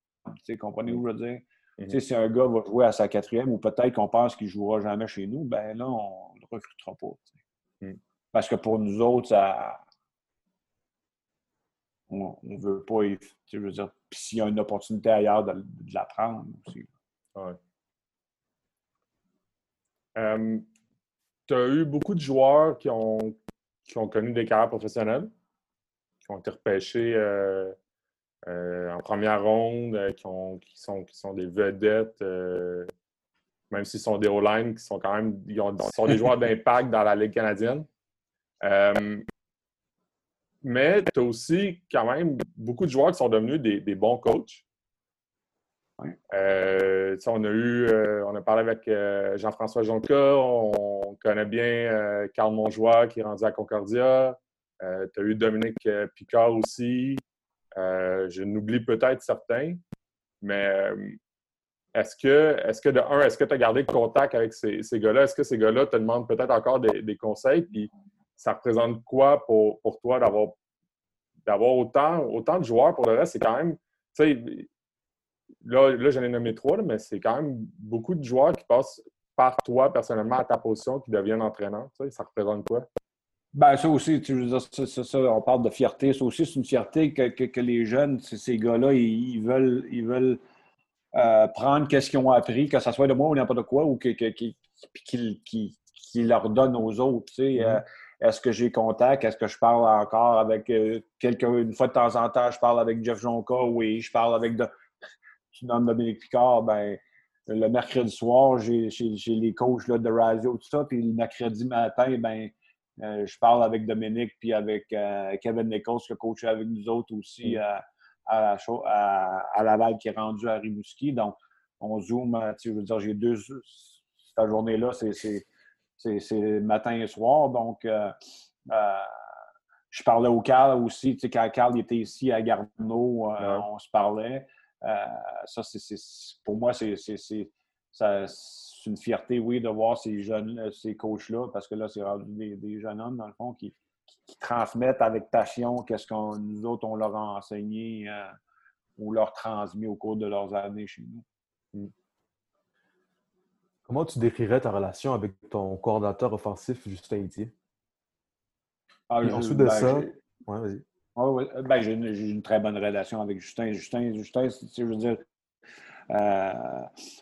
Comprenez-vous ce que je veux dire? Mm-hmm. Si un gars va jouer à sa quatrième ou peut-être qu'on pense qu'il ne jouera jamais chez nous, ben là, on ne le recrutera pas. Mm. Parce que pour nous autres, ça, on ne veut pas. Je veux dire, s'il y a une opportunité ailleurs, de, la prendre aussi. tu as eu beaucoup de joueurs qui ont qui ont connu des carrières professionnelles, qui ont été repêchés en première ronde, qui, qui, sont, qui sont des vedettes, même s'ils sont des O-line, qui sont quand même ils sont des joueurs d'impact dans la Ligue canadienne. Mais tu as aussi quand même beaucoup de joueurs qui sont devenus des bons coachs. Euh, on a eu, euh, on a parlé avec euh, Jean-François Jonca, on, connaît bien Carl Monjoie qui est rendu à Concordia. tu as eu Dominique Picard aussi. je n'oublie peut-être certains, mais est-ce que, est que de un, est-ce que tu as gardé contact avec ces, gars-là? Est-ce que ces gars-là te demandent peut-être encore des, conseils? Puis ça représente quoi pour, pour toi d'avoir d'avoir autant, autant de joueurs? Pour le reste? C'est quand même, là, là j'en ai nommé trois, mais c'est quand même beaucoup de joueurs qui passent par toi personnellement à ta position qui deviennent entraîneurs. ça représente quoi? Ben, ça aussi, tu veux dire, ça, on parle de fierté. Ça aussi, c'est une fierté que, les jeunes, ces gars-là, ils, veulent, ils veulent euh, prendre ce qu'ils ont appris, que ce soit de moi ou n'importe quoi, ou qu'ils leur donnent aux autres. Tu sais, euh, mm-hmm. Est-ce que j'ai contact? Est-ce que je parle encore avec euh, quelqu'un? Une fois de temps en temps, je parle avec Jeff Jonka, oui, je parle avec tu nommes Dominique Picard, ben, le mercredi soir, j'ai les coachs là, de radio, tout ça. Puis le mercredi matin, ben, euh, je parle avec Dominique puis avec euh, Kevin Nichols, qui a coaché avec nous autres aussi mm. à, à, Laval, qui est rendu à Rimouski. Donc, on zoom, euh, je veux dire, j'ai deux. Cette journée-là, c'est matin et soir. Donc, je parlais au Carl aussi. Quand Carl était ici à Garneau, on se parlait. Euh, ça, c'est, pour moi, c'est, une fierté, oui, de voir ces jeunes, euh, ces coachs-là, parce que là, c'est des, des, jeunes hommes, dans le fond, qui, transmettent avec passion qu'est-ce qu'on nous autres, on leur a enseigné euh, ou leur transmis au cours de leurs années chez nous. Hmm. Comment tu décrirais ta relation avec ton coordinateur offensif, Justin Itier? Ah, ensuite de ben, ça, ouais, vas-y. Euh, ben, j'ai, une, très bonne relation avec Justin. Justin, Justin je veux dire, euh,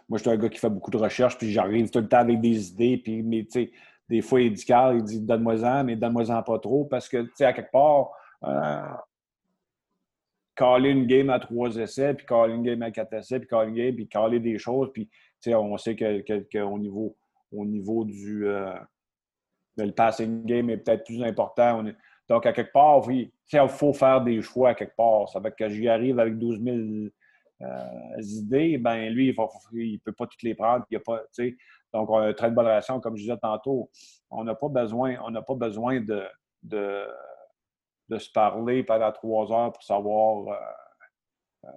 moi, je suis un gars qui fait beaucoup de recherches, puis j'arrive tout le temps avec des idées, puis, mais, tu sais, des fois, il dit, il dit, donne-moi-en, mais donne-moi-en pas trop, parce que, tu sais, à quelque part, euh, caler une game à trois essais, puis caler une game à quatre essais, puis caler une game, puis caler des choses, puis, on sait qu'au niveau, au niveau du... Euh, le passing game est peut-être plus important. Donc, à quelque part, oui, il faut faire des choix à quelque part. Ça veut que j'y arrive avec 12 000 euh, idées, ben lui, il ne peut pas toutes les prendre. Donc, on a une très bonne relation, comme je disais tantôt. On n'a pas besoin, on pas besoin de, de, se parler pendant trois heures pour savoir euh,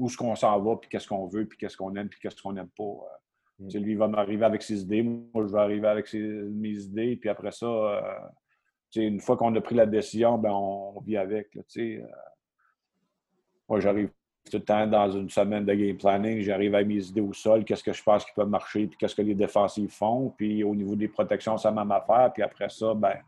où est-ce qu'on s'en va, puis qu'est-ce qu'on veut, puis qu'est-ce qu'on aime, puis qu'est-ce qu'on n'aime pas. Mm. Lui, il va m'arriver avec ses idées, moi, je vais arriver avec mes idées, puis après ça, une fois qu'on a pris la décision, ben, on, vit avec. Euh. moi, j'arrive tout le temps dans une semaine de game planning, j'arrive à mes idées au sol, qu'est-ce que je pense qui peut marcher, puis qu'est-ce que les défensifs font. Puis au niveau des protections, ça m'a affaire. Puis après ça, ben,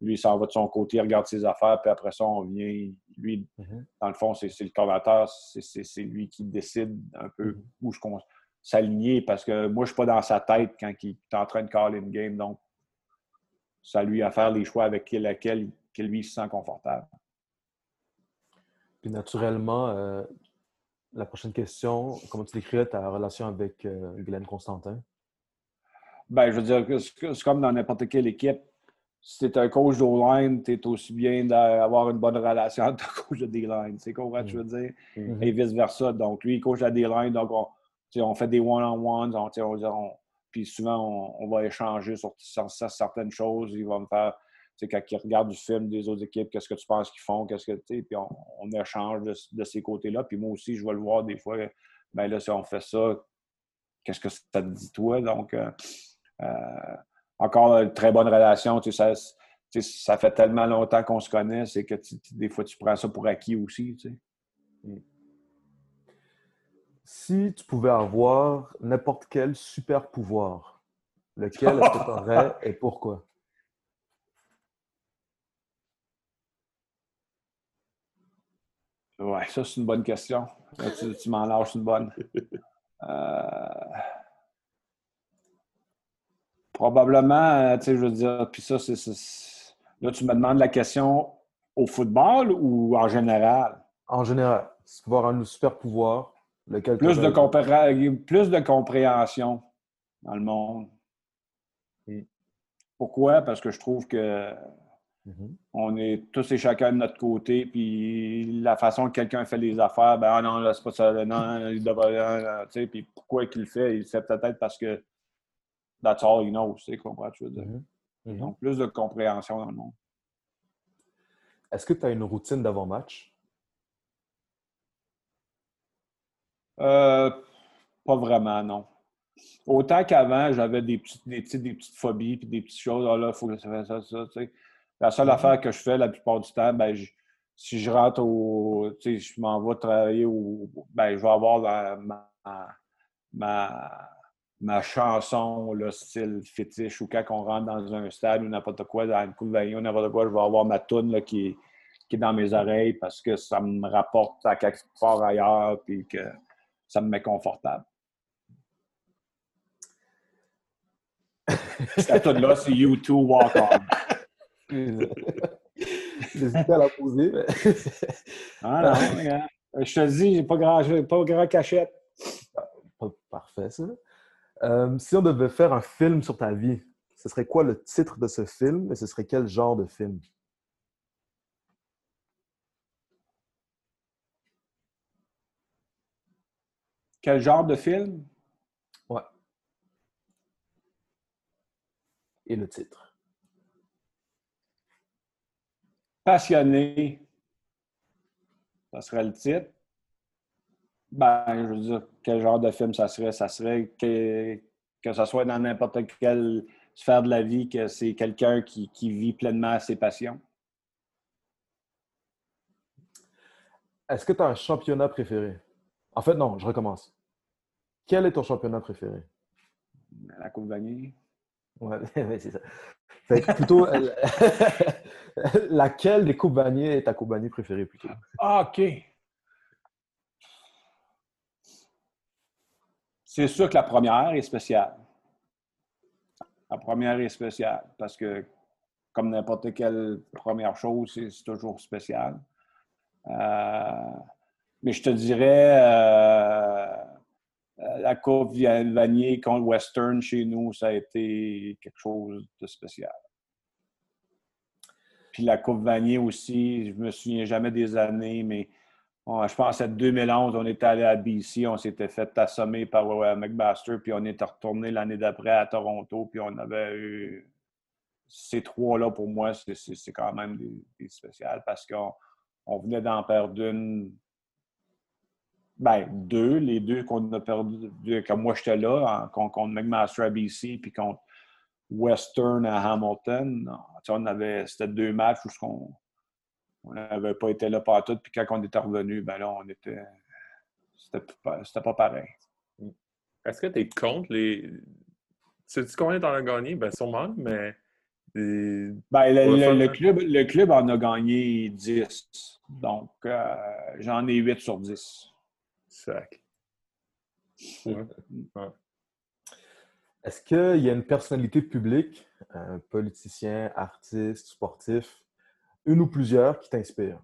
lui, il s'en va de son côté, il regarde ses affaires, puis après ça, on vient. Lui, mm-hmm. dans le fond, c'est le coordinateur, c'est lui qui décide un peu mm-hmm. où je s'aligner parce que moi, je ne suis pas dans sa tête quand il est en train de call une game. Donc, ça lui à faire les choix avec lesquels lui se sent confortable. Puis naturellement, euh, la prochaine question, comment tu décrirais ta relation avec euh, Glenn Constantin? Ben, je veux dire que c'est comme dans n'importe quelle équipe. Si tu es un coach d'O-line, tu es aussi bien d'avoir une bonne relation avec ton coach de D-line. C'est quoi je veux dire? Mm-hmm. Et vice-versa. Donc, lui, il coach la D-line, donc on, on, fait des one-on-ones, on, on, puis souvent, on, va échanger sur, certaines choses. Il va me faire, tu sais, quand il regarde du film des autres équipes, qu'est-ce que tu penses qu'ils font, qu'est-ce que, tu sais, puis on, échange de, ces côtés-là. Puis moi aussi, je vais le voir des fois, ben là, si on fait ça, qu'est-ce que ça te dit, toi? Donc, euh, euh, encore une très bonne relation, tu sais, ça, ça fait tellement longtemps qu'on se connaît, c'est que des fois, tu prends ça pour acquis aussi, tu sais. Mm. Si tu pouvais avoir n'importe quel super pouvoir, lequel est-ce que tu aurais et pourquoi? Ouais, ça, c'est une bonne question. tu, m'en lâches une bonne. Euh, probablement, tu sais, je veux dire, puis ça, c'est. Là, tu me demandes la question au football ou en général? En général. Tu avoir un super pouvoir, lequel plus de, plus de compréhension dans le monde. Pourquoi? Parce que je trouve que mm-hmm. on est tous et chacun de notre côté, puis la façon que quelqu'un fait les affaires, ben ah non, là, c'est pas ça, non, il devrait, tu sais, puis pourquoi qu'il le fait? Il le fait peut-être parce que that's all he knows, tu sais, comprends, tu veux dire. Mm-hmm. Mm-hmm. Donc, plus de compréhension dans le monde. Est-ce que tu as une routine d'avant-match? Euh, pas vraiment, non. Autant qu'avant, j'avais des petites, des, des, petites phobies puis des petites choses. Ah là, il faut que ça fasse ça, ça. Tu sais. La seule mm-hmm. affaire que je fais la plupart du temps, ben, si je rentre au. Tu sais, je m'en vais travailler ou ben, je vais avoir ma, ma, ma, chanson, le style fétiche, ou quand on rentre dans un stade ou n'importe quoi, dans une coupe ou n'importe quoi, je vais avoir ma toune là, qui, qui est dans mes oreilles parce que ça me rapporte à quelque part ailleurs puis que ça me met confortable. Cette là c'est U2 Walk On. J'hésitais à la poser. Mais... ah non, regarde. Je te dis, j'ai pas grand, pas grand cachette. Parfait, ça. Euh, si on devait faire un film sur ta vie, ce serait quoi le titre de ce film et ce serait quel genre de film? Quel genre de film? Ouais. Et le titre? Passionné. Ça serait le titre. Ben, je veux dire, quel genre de film ça serait? Ça serait que, que ce soit dans n'importe quelle sphère de la vie, que c'est quelqu'un qui, qui vit pleinement ses passions. Est-ce que tu as un championnat préféré? En fait, non, je recommence. Quel est ton championnat préféré? La Coupe Vanier. Ouais, c'est ça. Fait plutôt, euh, laquelle des Coupes Vanier est ta Coupe Vanier préférée plutôt? Ah, OK. C'est sûr que la première est spéciale. La première est spéciale parce que, comme n'importe quelle première chose, c'est toujours spécial. Euh, mais je te dirais, euh, la Coupe Vanier contre Western chez nous, ça a été quelque chose de spécial. Puis la Coupe Vanier aussi, je me souviens jamais des années, mais je pense à 2011, on était allé à BC, on s'était fait assommer par McMaster, puis on était retourné l'année d'après à Toronto, puis on avait eu ces trois-là, pour moi, c'est quand même des, spéciales parce qu'on on venait d'en perdre une ben, deux, les deux qu'on a perdu, comme moi j'étais là, contre, McMaster à BC, puis contre Western à Hamilton. On avait, c'était deux matchs où on n'avait pas été là par tout, puis quand on était revenu, ben là, on était. C'était pas, pas pareil. Est-ce que tu es contre les. Sais-tu combien t'en as gagné? Ben sûrement, mais. Ben, le, club, le club en a gagné 10. Donc, euh, j'en ai 8 sur 10. Est-ce qu'il y a une personnalité publique, un politicien, artiste, sportif, une ou plusieurs qui t'inspirent?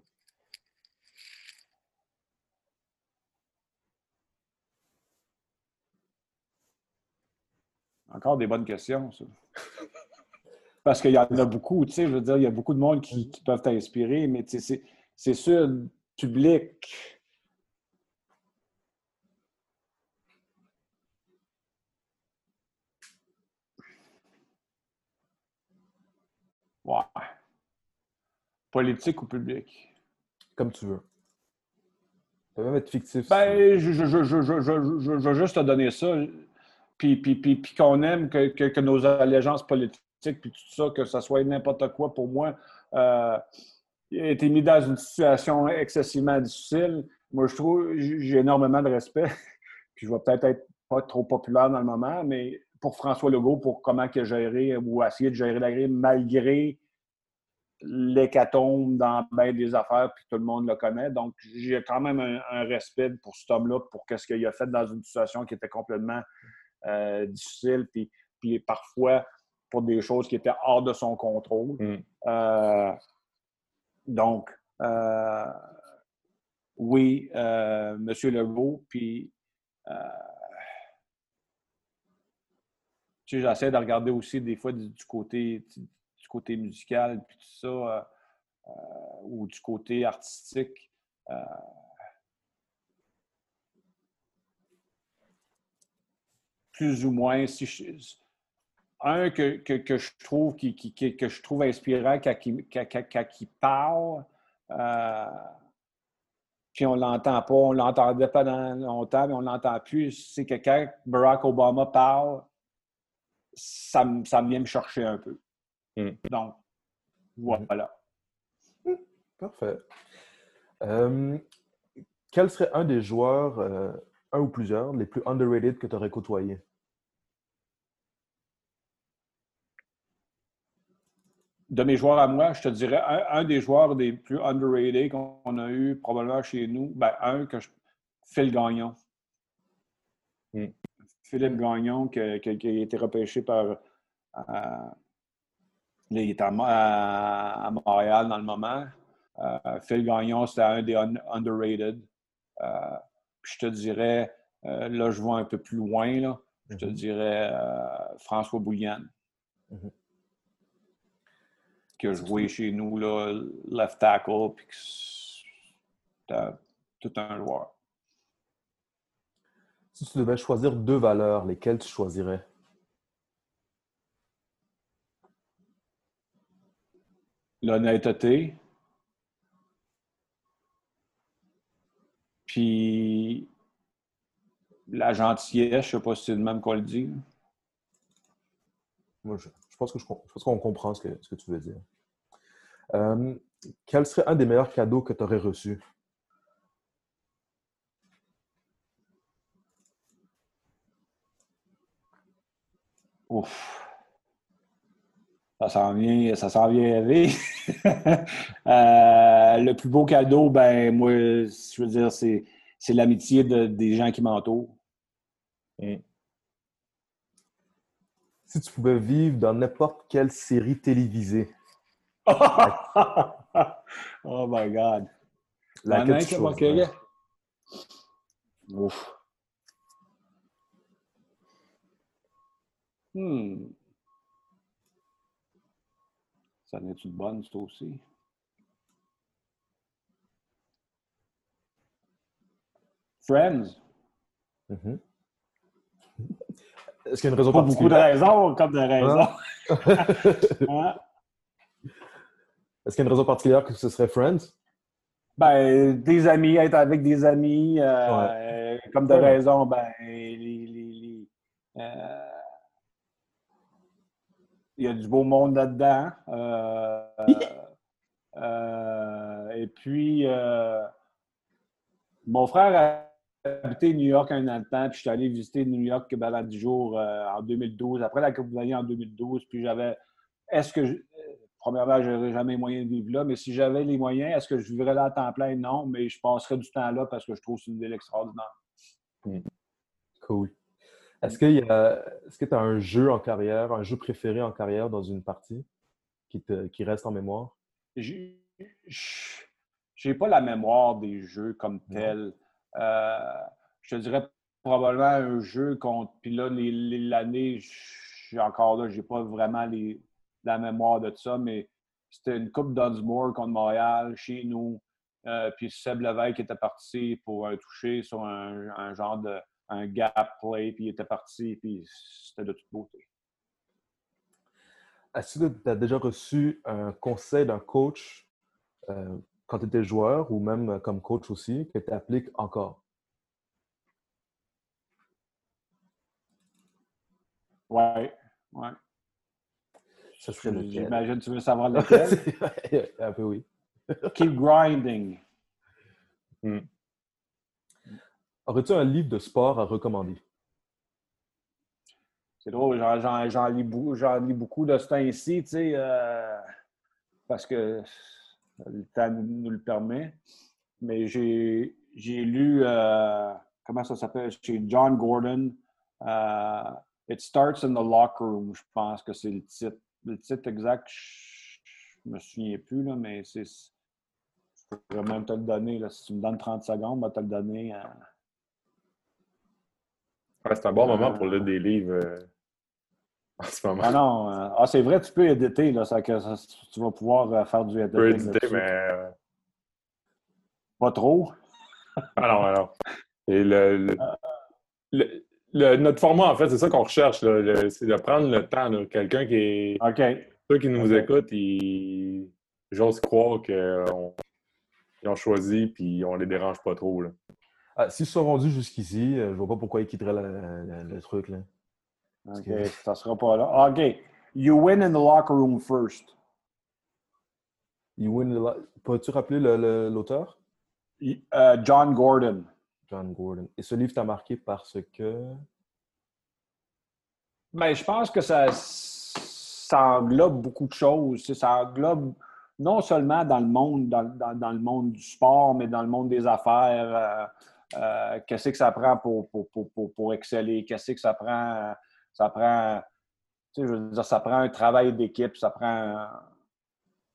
Encore des bonnes questions, ça. Parce qu'il y en a beaucoup, tu sais, je veux dire, il y a beaucoup de monde qui, peuvent t'inspirer, mais c'est sûr, public, Ouais. Politique ou public? Comme tu veux. Ça peut même être fictif. Ben, je, je, je, je, vais juste te donner ça. Puis, puis, puis, puis qu'on aime que, que, nos allégeances politiques, puis tout ça, que ce soit n'importe quoi pour moi, euh, été mis dans une situation excessivement difficile. Moi, je trouve, j'ai énormément de respect. puis je vais peut-être être pas trop populaire dans le moment, mais pour François Legault pour comment il a géré ou essayer de gérer la grille malgré l'hécatombe dans bien des affaires, puis tout le monde le connaît. Donc, j'ai quand même un, respect pour cet homme-là, pour ce qu'il a fait dans une situation qui était complètement euh, difficile, puis, puis parfois pour des choses qui étaient hors de son contrôle. Mm. donc, oui, M. Legault, puis j'essaie de regarder aussi des fois du, côté, du côté musical, puis tout ça, ou du côté artistique. plus ou moins, si un que, que, je trouve qui, que je trouve inspirant quand il parle, euh, puis on l'entend pas, on l'entendait pas dans longtemps, mais on l'entend plus, c'est que quand Barack Obama parle, ça, ça vient me chercher un peu. Hmm. Donc, voilà. Hmm. Parfait. Euh, quel serait un des joueurs, euh, un ou plusieurs, les plus underrated que tu aurais côtoyé? de mes joueurs à moi, je te dirais un, des joueurs des plus underrated qu'on a eu probablement chez nous, ben, un que je, Phil Gagnon. Hmm. Philippe Gagnon qui, a été repêché par. Euh, il est à, Montréal dans le moment. Euh, Phil Gagnon, c'était un des underrated. Euh, je te dirais, là, je vois un peu plus loin, là, je te mm-hmm. dirais François Bouillane. Mm-hmm qui a joué chez nous, là, left tackle, puis tout un joueur. Si tu devais choisir deux valeurs, lesquelles tu choisirais? L'honnêteté. Puis la gentillesse, je ne sais pas si c'est le même qu'on le dit. Moi, je, je pense que je, qu'on comprend ce que, ce que, tu veux dire. Euh, quel serait un des meilleurs cadeaux que tu aurais reçu? Ouf. Ça s'en vient, ça s'en vient rêver. Euh, le plus beau cadeau, ben moi, je veux dire, c'est, c'est l'amitié des gens qui m'entourent. Mm si tu pouvais vivre dans n'importe quelle série télévisée. oh my God. Laquelle tu? Ouf. Hmm. Ça n'est une bonne, ça aussi? Friends. Mm -hmm. Est-ce qu'il y a une raison Pas beaucoup de raisons, comme de raisons. Est-ce qu'il y a une raison particulière que ce serait Friends? Ben, des amis, être avec des amis, euh, comme de raison, ben, les, euh, il y a du beau monde là-dedans. Euh, et puis, mon frère habité New York un an de temps, puis je suis allé visiter New York pendant 10 jours euh, en 2012, après la Coupe d'année en 2012, puis j'avais. Est-ce que. Je, premièrement, je n'aurais jamais les moyens de vivre là, mais si j'avais les moyens, est-ce que je vivrais là à temps plein? Non, mais je passerais du temps là parce que je trouve que c'est une ville extraordinaire. Hmm. Cool. Est-ce que tu as un jeu en carrière, un jeu préféré en carrière dans une partie qui, te, qui reste en mémoire? J'ai pas la mémoire des jeux comme tel. Euh, je te dirais probablement un jeu contre. Puis là, l'année, je suis encore là, je n'ai pas vraiment les, la mémoire de ça, mais c'était une Coupe Dunsmore contre Montréal chez nous. Euh, puis Seb Levesque était parti pour un toucher sur un, genre de un gap play, puis il était parti, puis c'était de toute beauté. Est-ce que tu as déjà reçu un conseil d'un coach euh, quand tu étais joueur ou même comme coach aussi, que tu appliques encore? Oui, oui. J'imagine que tu veux savoir lequel. Un peu oui. Keep grinding. Hmm. Aurais-tu un livre de sport à recommander? C'est drôle, j'en lis, lis, beaucoup de ce temps-ci, tu sais, euh, parce que le temps nous le permet. Mais j'ai lu, euh, comment ça s'appelle, chez John Gordon, euh, It Starts in the Locker Room, je pense que c'est le titre. Le titre exact, je je me souviens plus, là, mais c'est. Je pourrais même te le donner. Là. Si tu me donnes 30 secondes, je vais te le donner. C'est un bon moment pour lire des livres euh, en ce moment. Ah non, euh, ah, c'est vrai, tu peux éditer. Là, ça, que, tu vas pouvoir euh, faire du editing. Tu peux éditer, mais. Pas trop. ah non, alors. Et le, notre format, en fait, c'est ça qu'on recherche. C'est de prendre le temps. Quelqu'un qui est. OK. Ceux qui nous écoutent, ils... j'ose croire qu'ils ont choisi puis on les dérange pas trop. Là. Ah, S'ils sont rendus jusqu'ici, euh, je vois pas pourquoi ils quitteraient le truc. Là. OK, ça sera pas là. OK. You win in the locker room first. You win the Peux-tu rappeler l'auteur? Euh, John Gordon. John Gordon. Et ce livre t'a marqué parce que? Ben, je pense que ça, ça englobe beaucoup de choses. Ça englobe non seulement dans le monde, dans, dans, le monde du sport, mais dans le monde des affaires. Euh, euh, qu'est-ce que ça prend pour, pour, pour, pour exceller? Qu'est-ce que ça prend? Ça prend, je veux dire, ça prend un travail d'équipe, ça prend,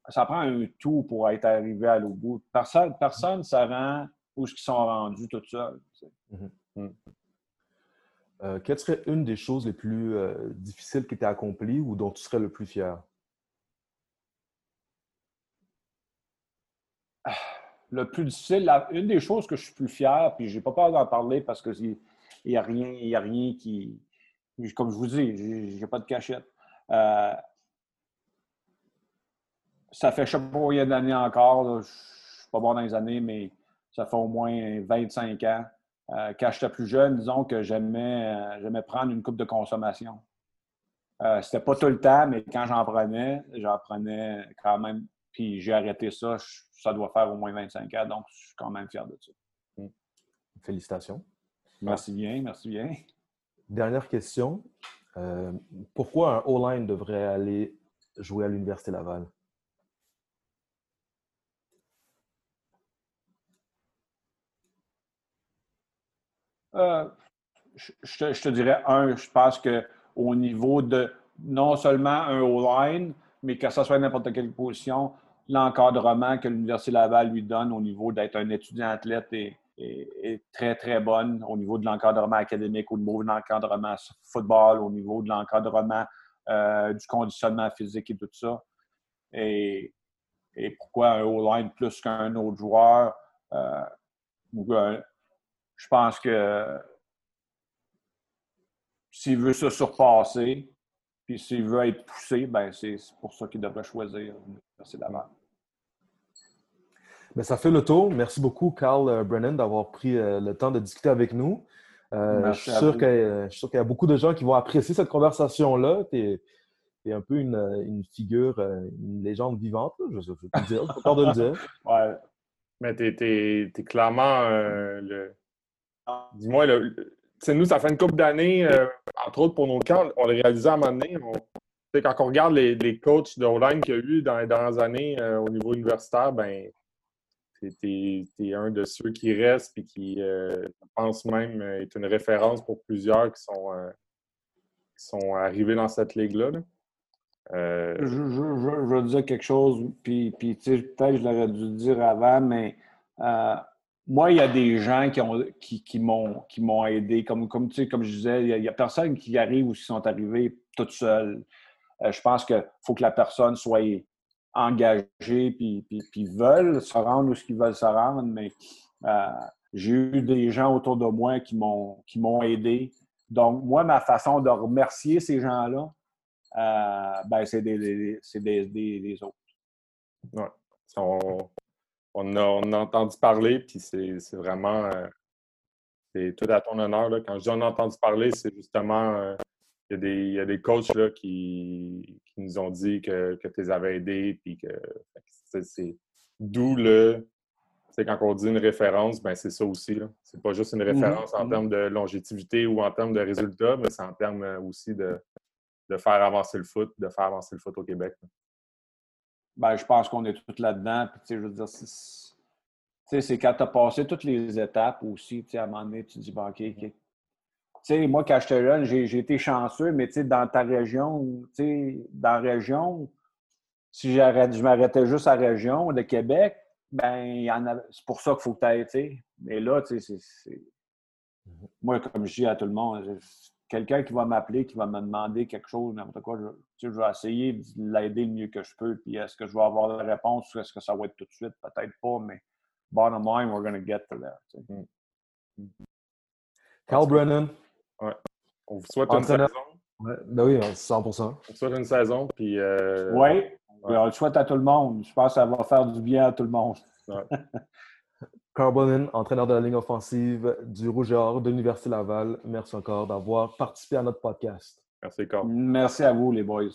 ça prend un tout pour être arrivé à l'au bout. Personne, personne ne rend où ils sont rendus tout seuls. Mhm. Mhm. Euh, quelle serait une des choses les plus euh, difficiles qui t'ait accomplie ou dont tu serais le plus fier? Le plus difficile, une des choses que je suis plus fier, puis je n'ai pas peur d'en parler parce qu'il n'y a, rien, a rien qui. Comme je vous dis, j'ai pas de cachette. Euh, ça fait je sais pas combien d'années encore, je ne suis pas bon dans les années, mais ça fait au moins 25 ans. Euh, quand j'étais plus jeune, disons que j'aimais, euh, prendre une coupe de consommation. Euh, c'était pas tout le temps, mais quand j'en prenais, j'en prenais quand même. Puis j'ai arrêté ça, ça doit faire au moins 25 ans, donc je suis quand même fier de ça. Hmm. Félicitations. Merci bien, merci bien. Dernière question. Euh, pourquoi un O-line devrait aller jouer à l'Université Laval? Euh, je, te, dirais un, je pense qu'au niveau de non seulement un O-line, mais que ce soit n'importe quelle position, l'encadrement que l'Université Laval lui donne au niveau d'être un étudiant athlète est, très, très bonne au niveau de l'encadrement académique, au niveau de l'encadrement football, au niveau de l'encadrement euh, du conditionnement physique et tout ça. Et, pourquoi un O-line plus qu'un autre joueur? Euh, je pense que s'il veut se surpasser, puis s'il veut être poussé, ben c'est pour ça qu'il devrait choisir Ben, ça fait le tour. Merci beaucoup, Carl euh, Brennan, d'avoir pris euh, le temps de discuter avec nous. Euh, je suis sûr qu'il y a beaucoup de gens qui vont apprécier cette conversation-là. Tu es, un peu une, figure, une légende vivante, je, je, peux te dire, pas de le dire. Ouais. Mais tu es, clairement le, Dis-moi, nous, ça fait une couple d'années, euh, entre autres pour nos camps, on l'a réalisé à un moment donné. Quand on regarde les, coachs de line qu'il y a eu dans les dernières années euh, au niveau universitaire, ben tu es, un de ceux qui restent et qui, euh, je pense même, est une référence pour plusieurs qui sont, qui sont arrivés dans cette ligue-là. Je, veux dire quelque chose, puis, puis peut-être je l'aurais dû dire avant, mais moi, il y a des gens qui, qui, qui m'ont aidé. Comme, comme, comme je disais, il n'y a, personne qui arrive ou qui sont arrivés toutes seules. Euh, je pense qu'il faut que la personne soit engagée puis, puis, puis veulent se rendre où ce qu'ils veulent se rendre. Mais euh, j'ai eu des gens autour de moi qui m'ont aidé. Donc, moi, ma façon de remercier ces gens-là, euh, ben, c'est des, des, des, autres. Ouais on a, on a entendu parler, puis c'est vraiment c'est tout à ton honneur. Là. Quand je dis on a entendu parler, c'est justement il y, y, a des coachs là, qui, qui, nous ont dit que, que tu les avais aidés, puis que c'est d'où le. C'est quand on dit une référence, ben c'est ça aussi. C'est pas juste une mm-hmm. référence en mm-hmm. termes de longévité ou en termes de résultats, mais c'est en termes euh, aussi de, de, faire avancer le foot, de faire avancer le foot au Québec. Ben, je pense qu'on est tous là-dedans. je veux dire, c'est quand tu as passé toutes les étapes aussi, à un moment donné, tu te dis, bon, OK, OK. Sais, moi, quand j'étais jeune, j'ai été chanceux, mais dans ta région, dans la région, si je m'arrêtais juste à la région de Québec, ben, c'est pour ça qu'il faut que tu ailles, tu Mais là, tu sais, c'est. Mhm. Moi, comme je dis à tout le monde, quelqu'un qui va m'appeler, qui va me demander quelque chose, n'importe quoi, je, je vais essayer de l'aider le mieux que je peux. Puis est-ce que je vais avoir la réponse ou est-ce que ça va être tout de suite? Peut-être pas, mais bottom line, we're going to get to that. Mm. Mm. Carl Brennan? Ouais. On vous souhaite une saison. Ouais. Ben oui, 100% On vous souhaite une saison. Puis, euh... Oui, on le souhaite à tout le monde. Je pense que ça va faire du bien à tout le monde. Brennan, entraîneur de la ligne offensive du Rouge et Or de l'Université Laval. Merci encore d'avoir participé à notre podcast. Merci, Carl. Merci à vous, les boys.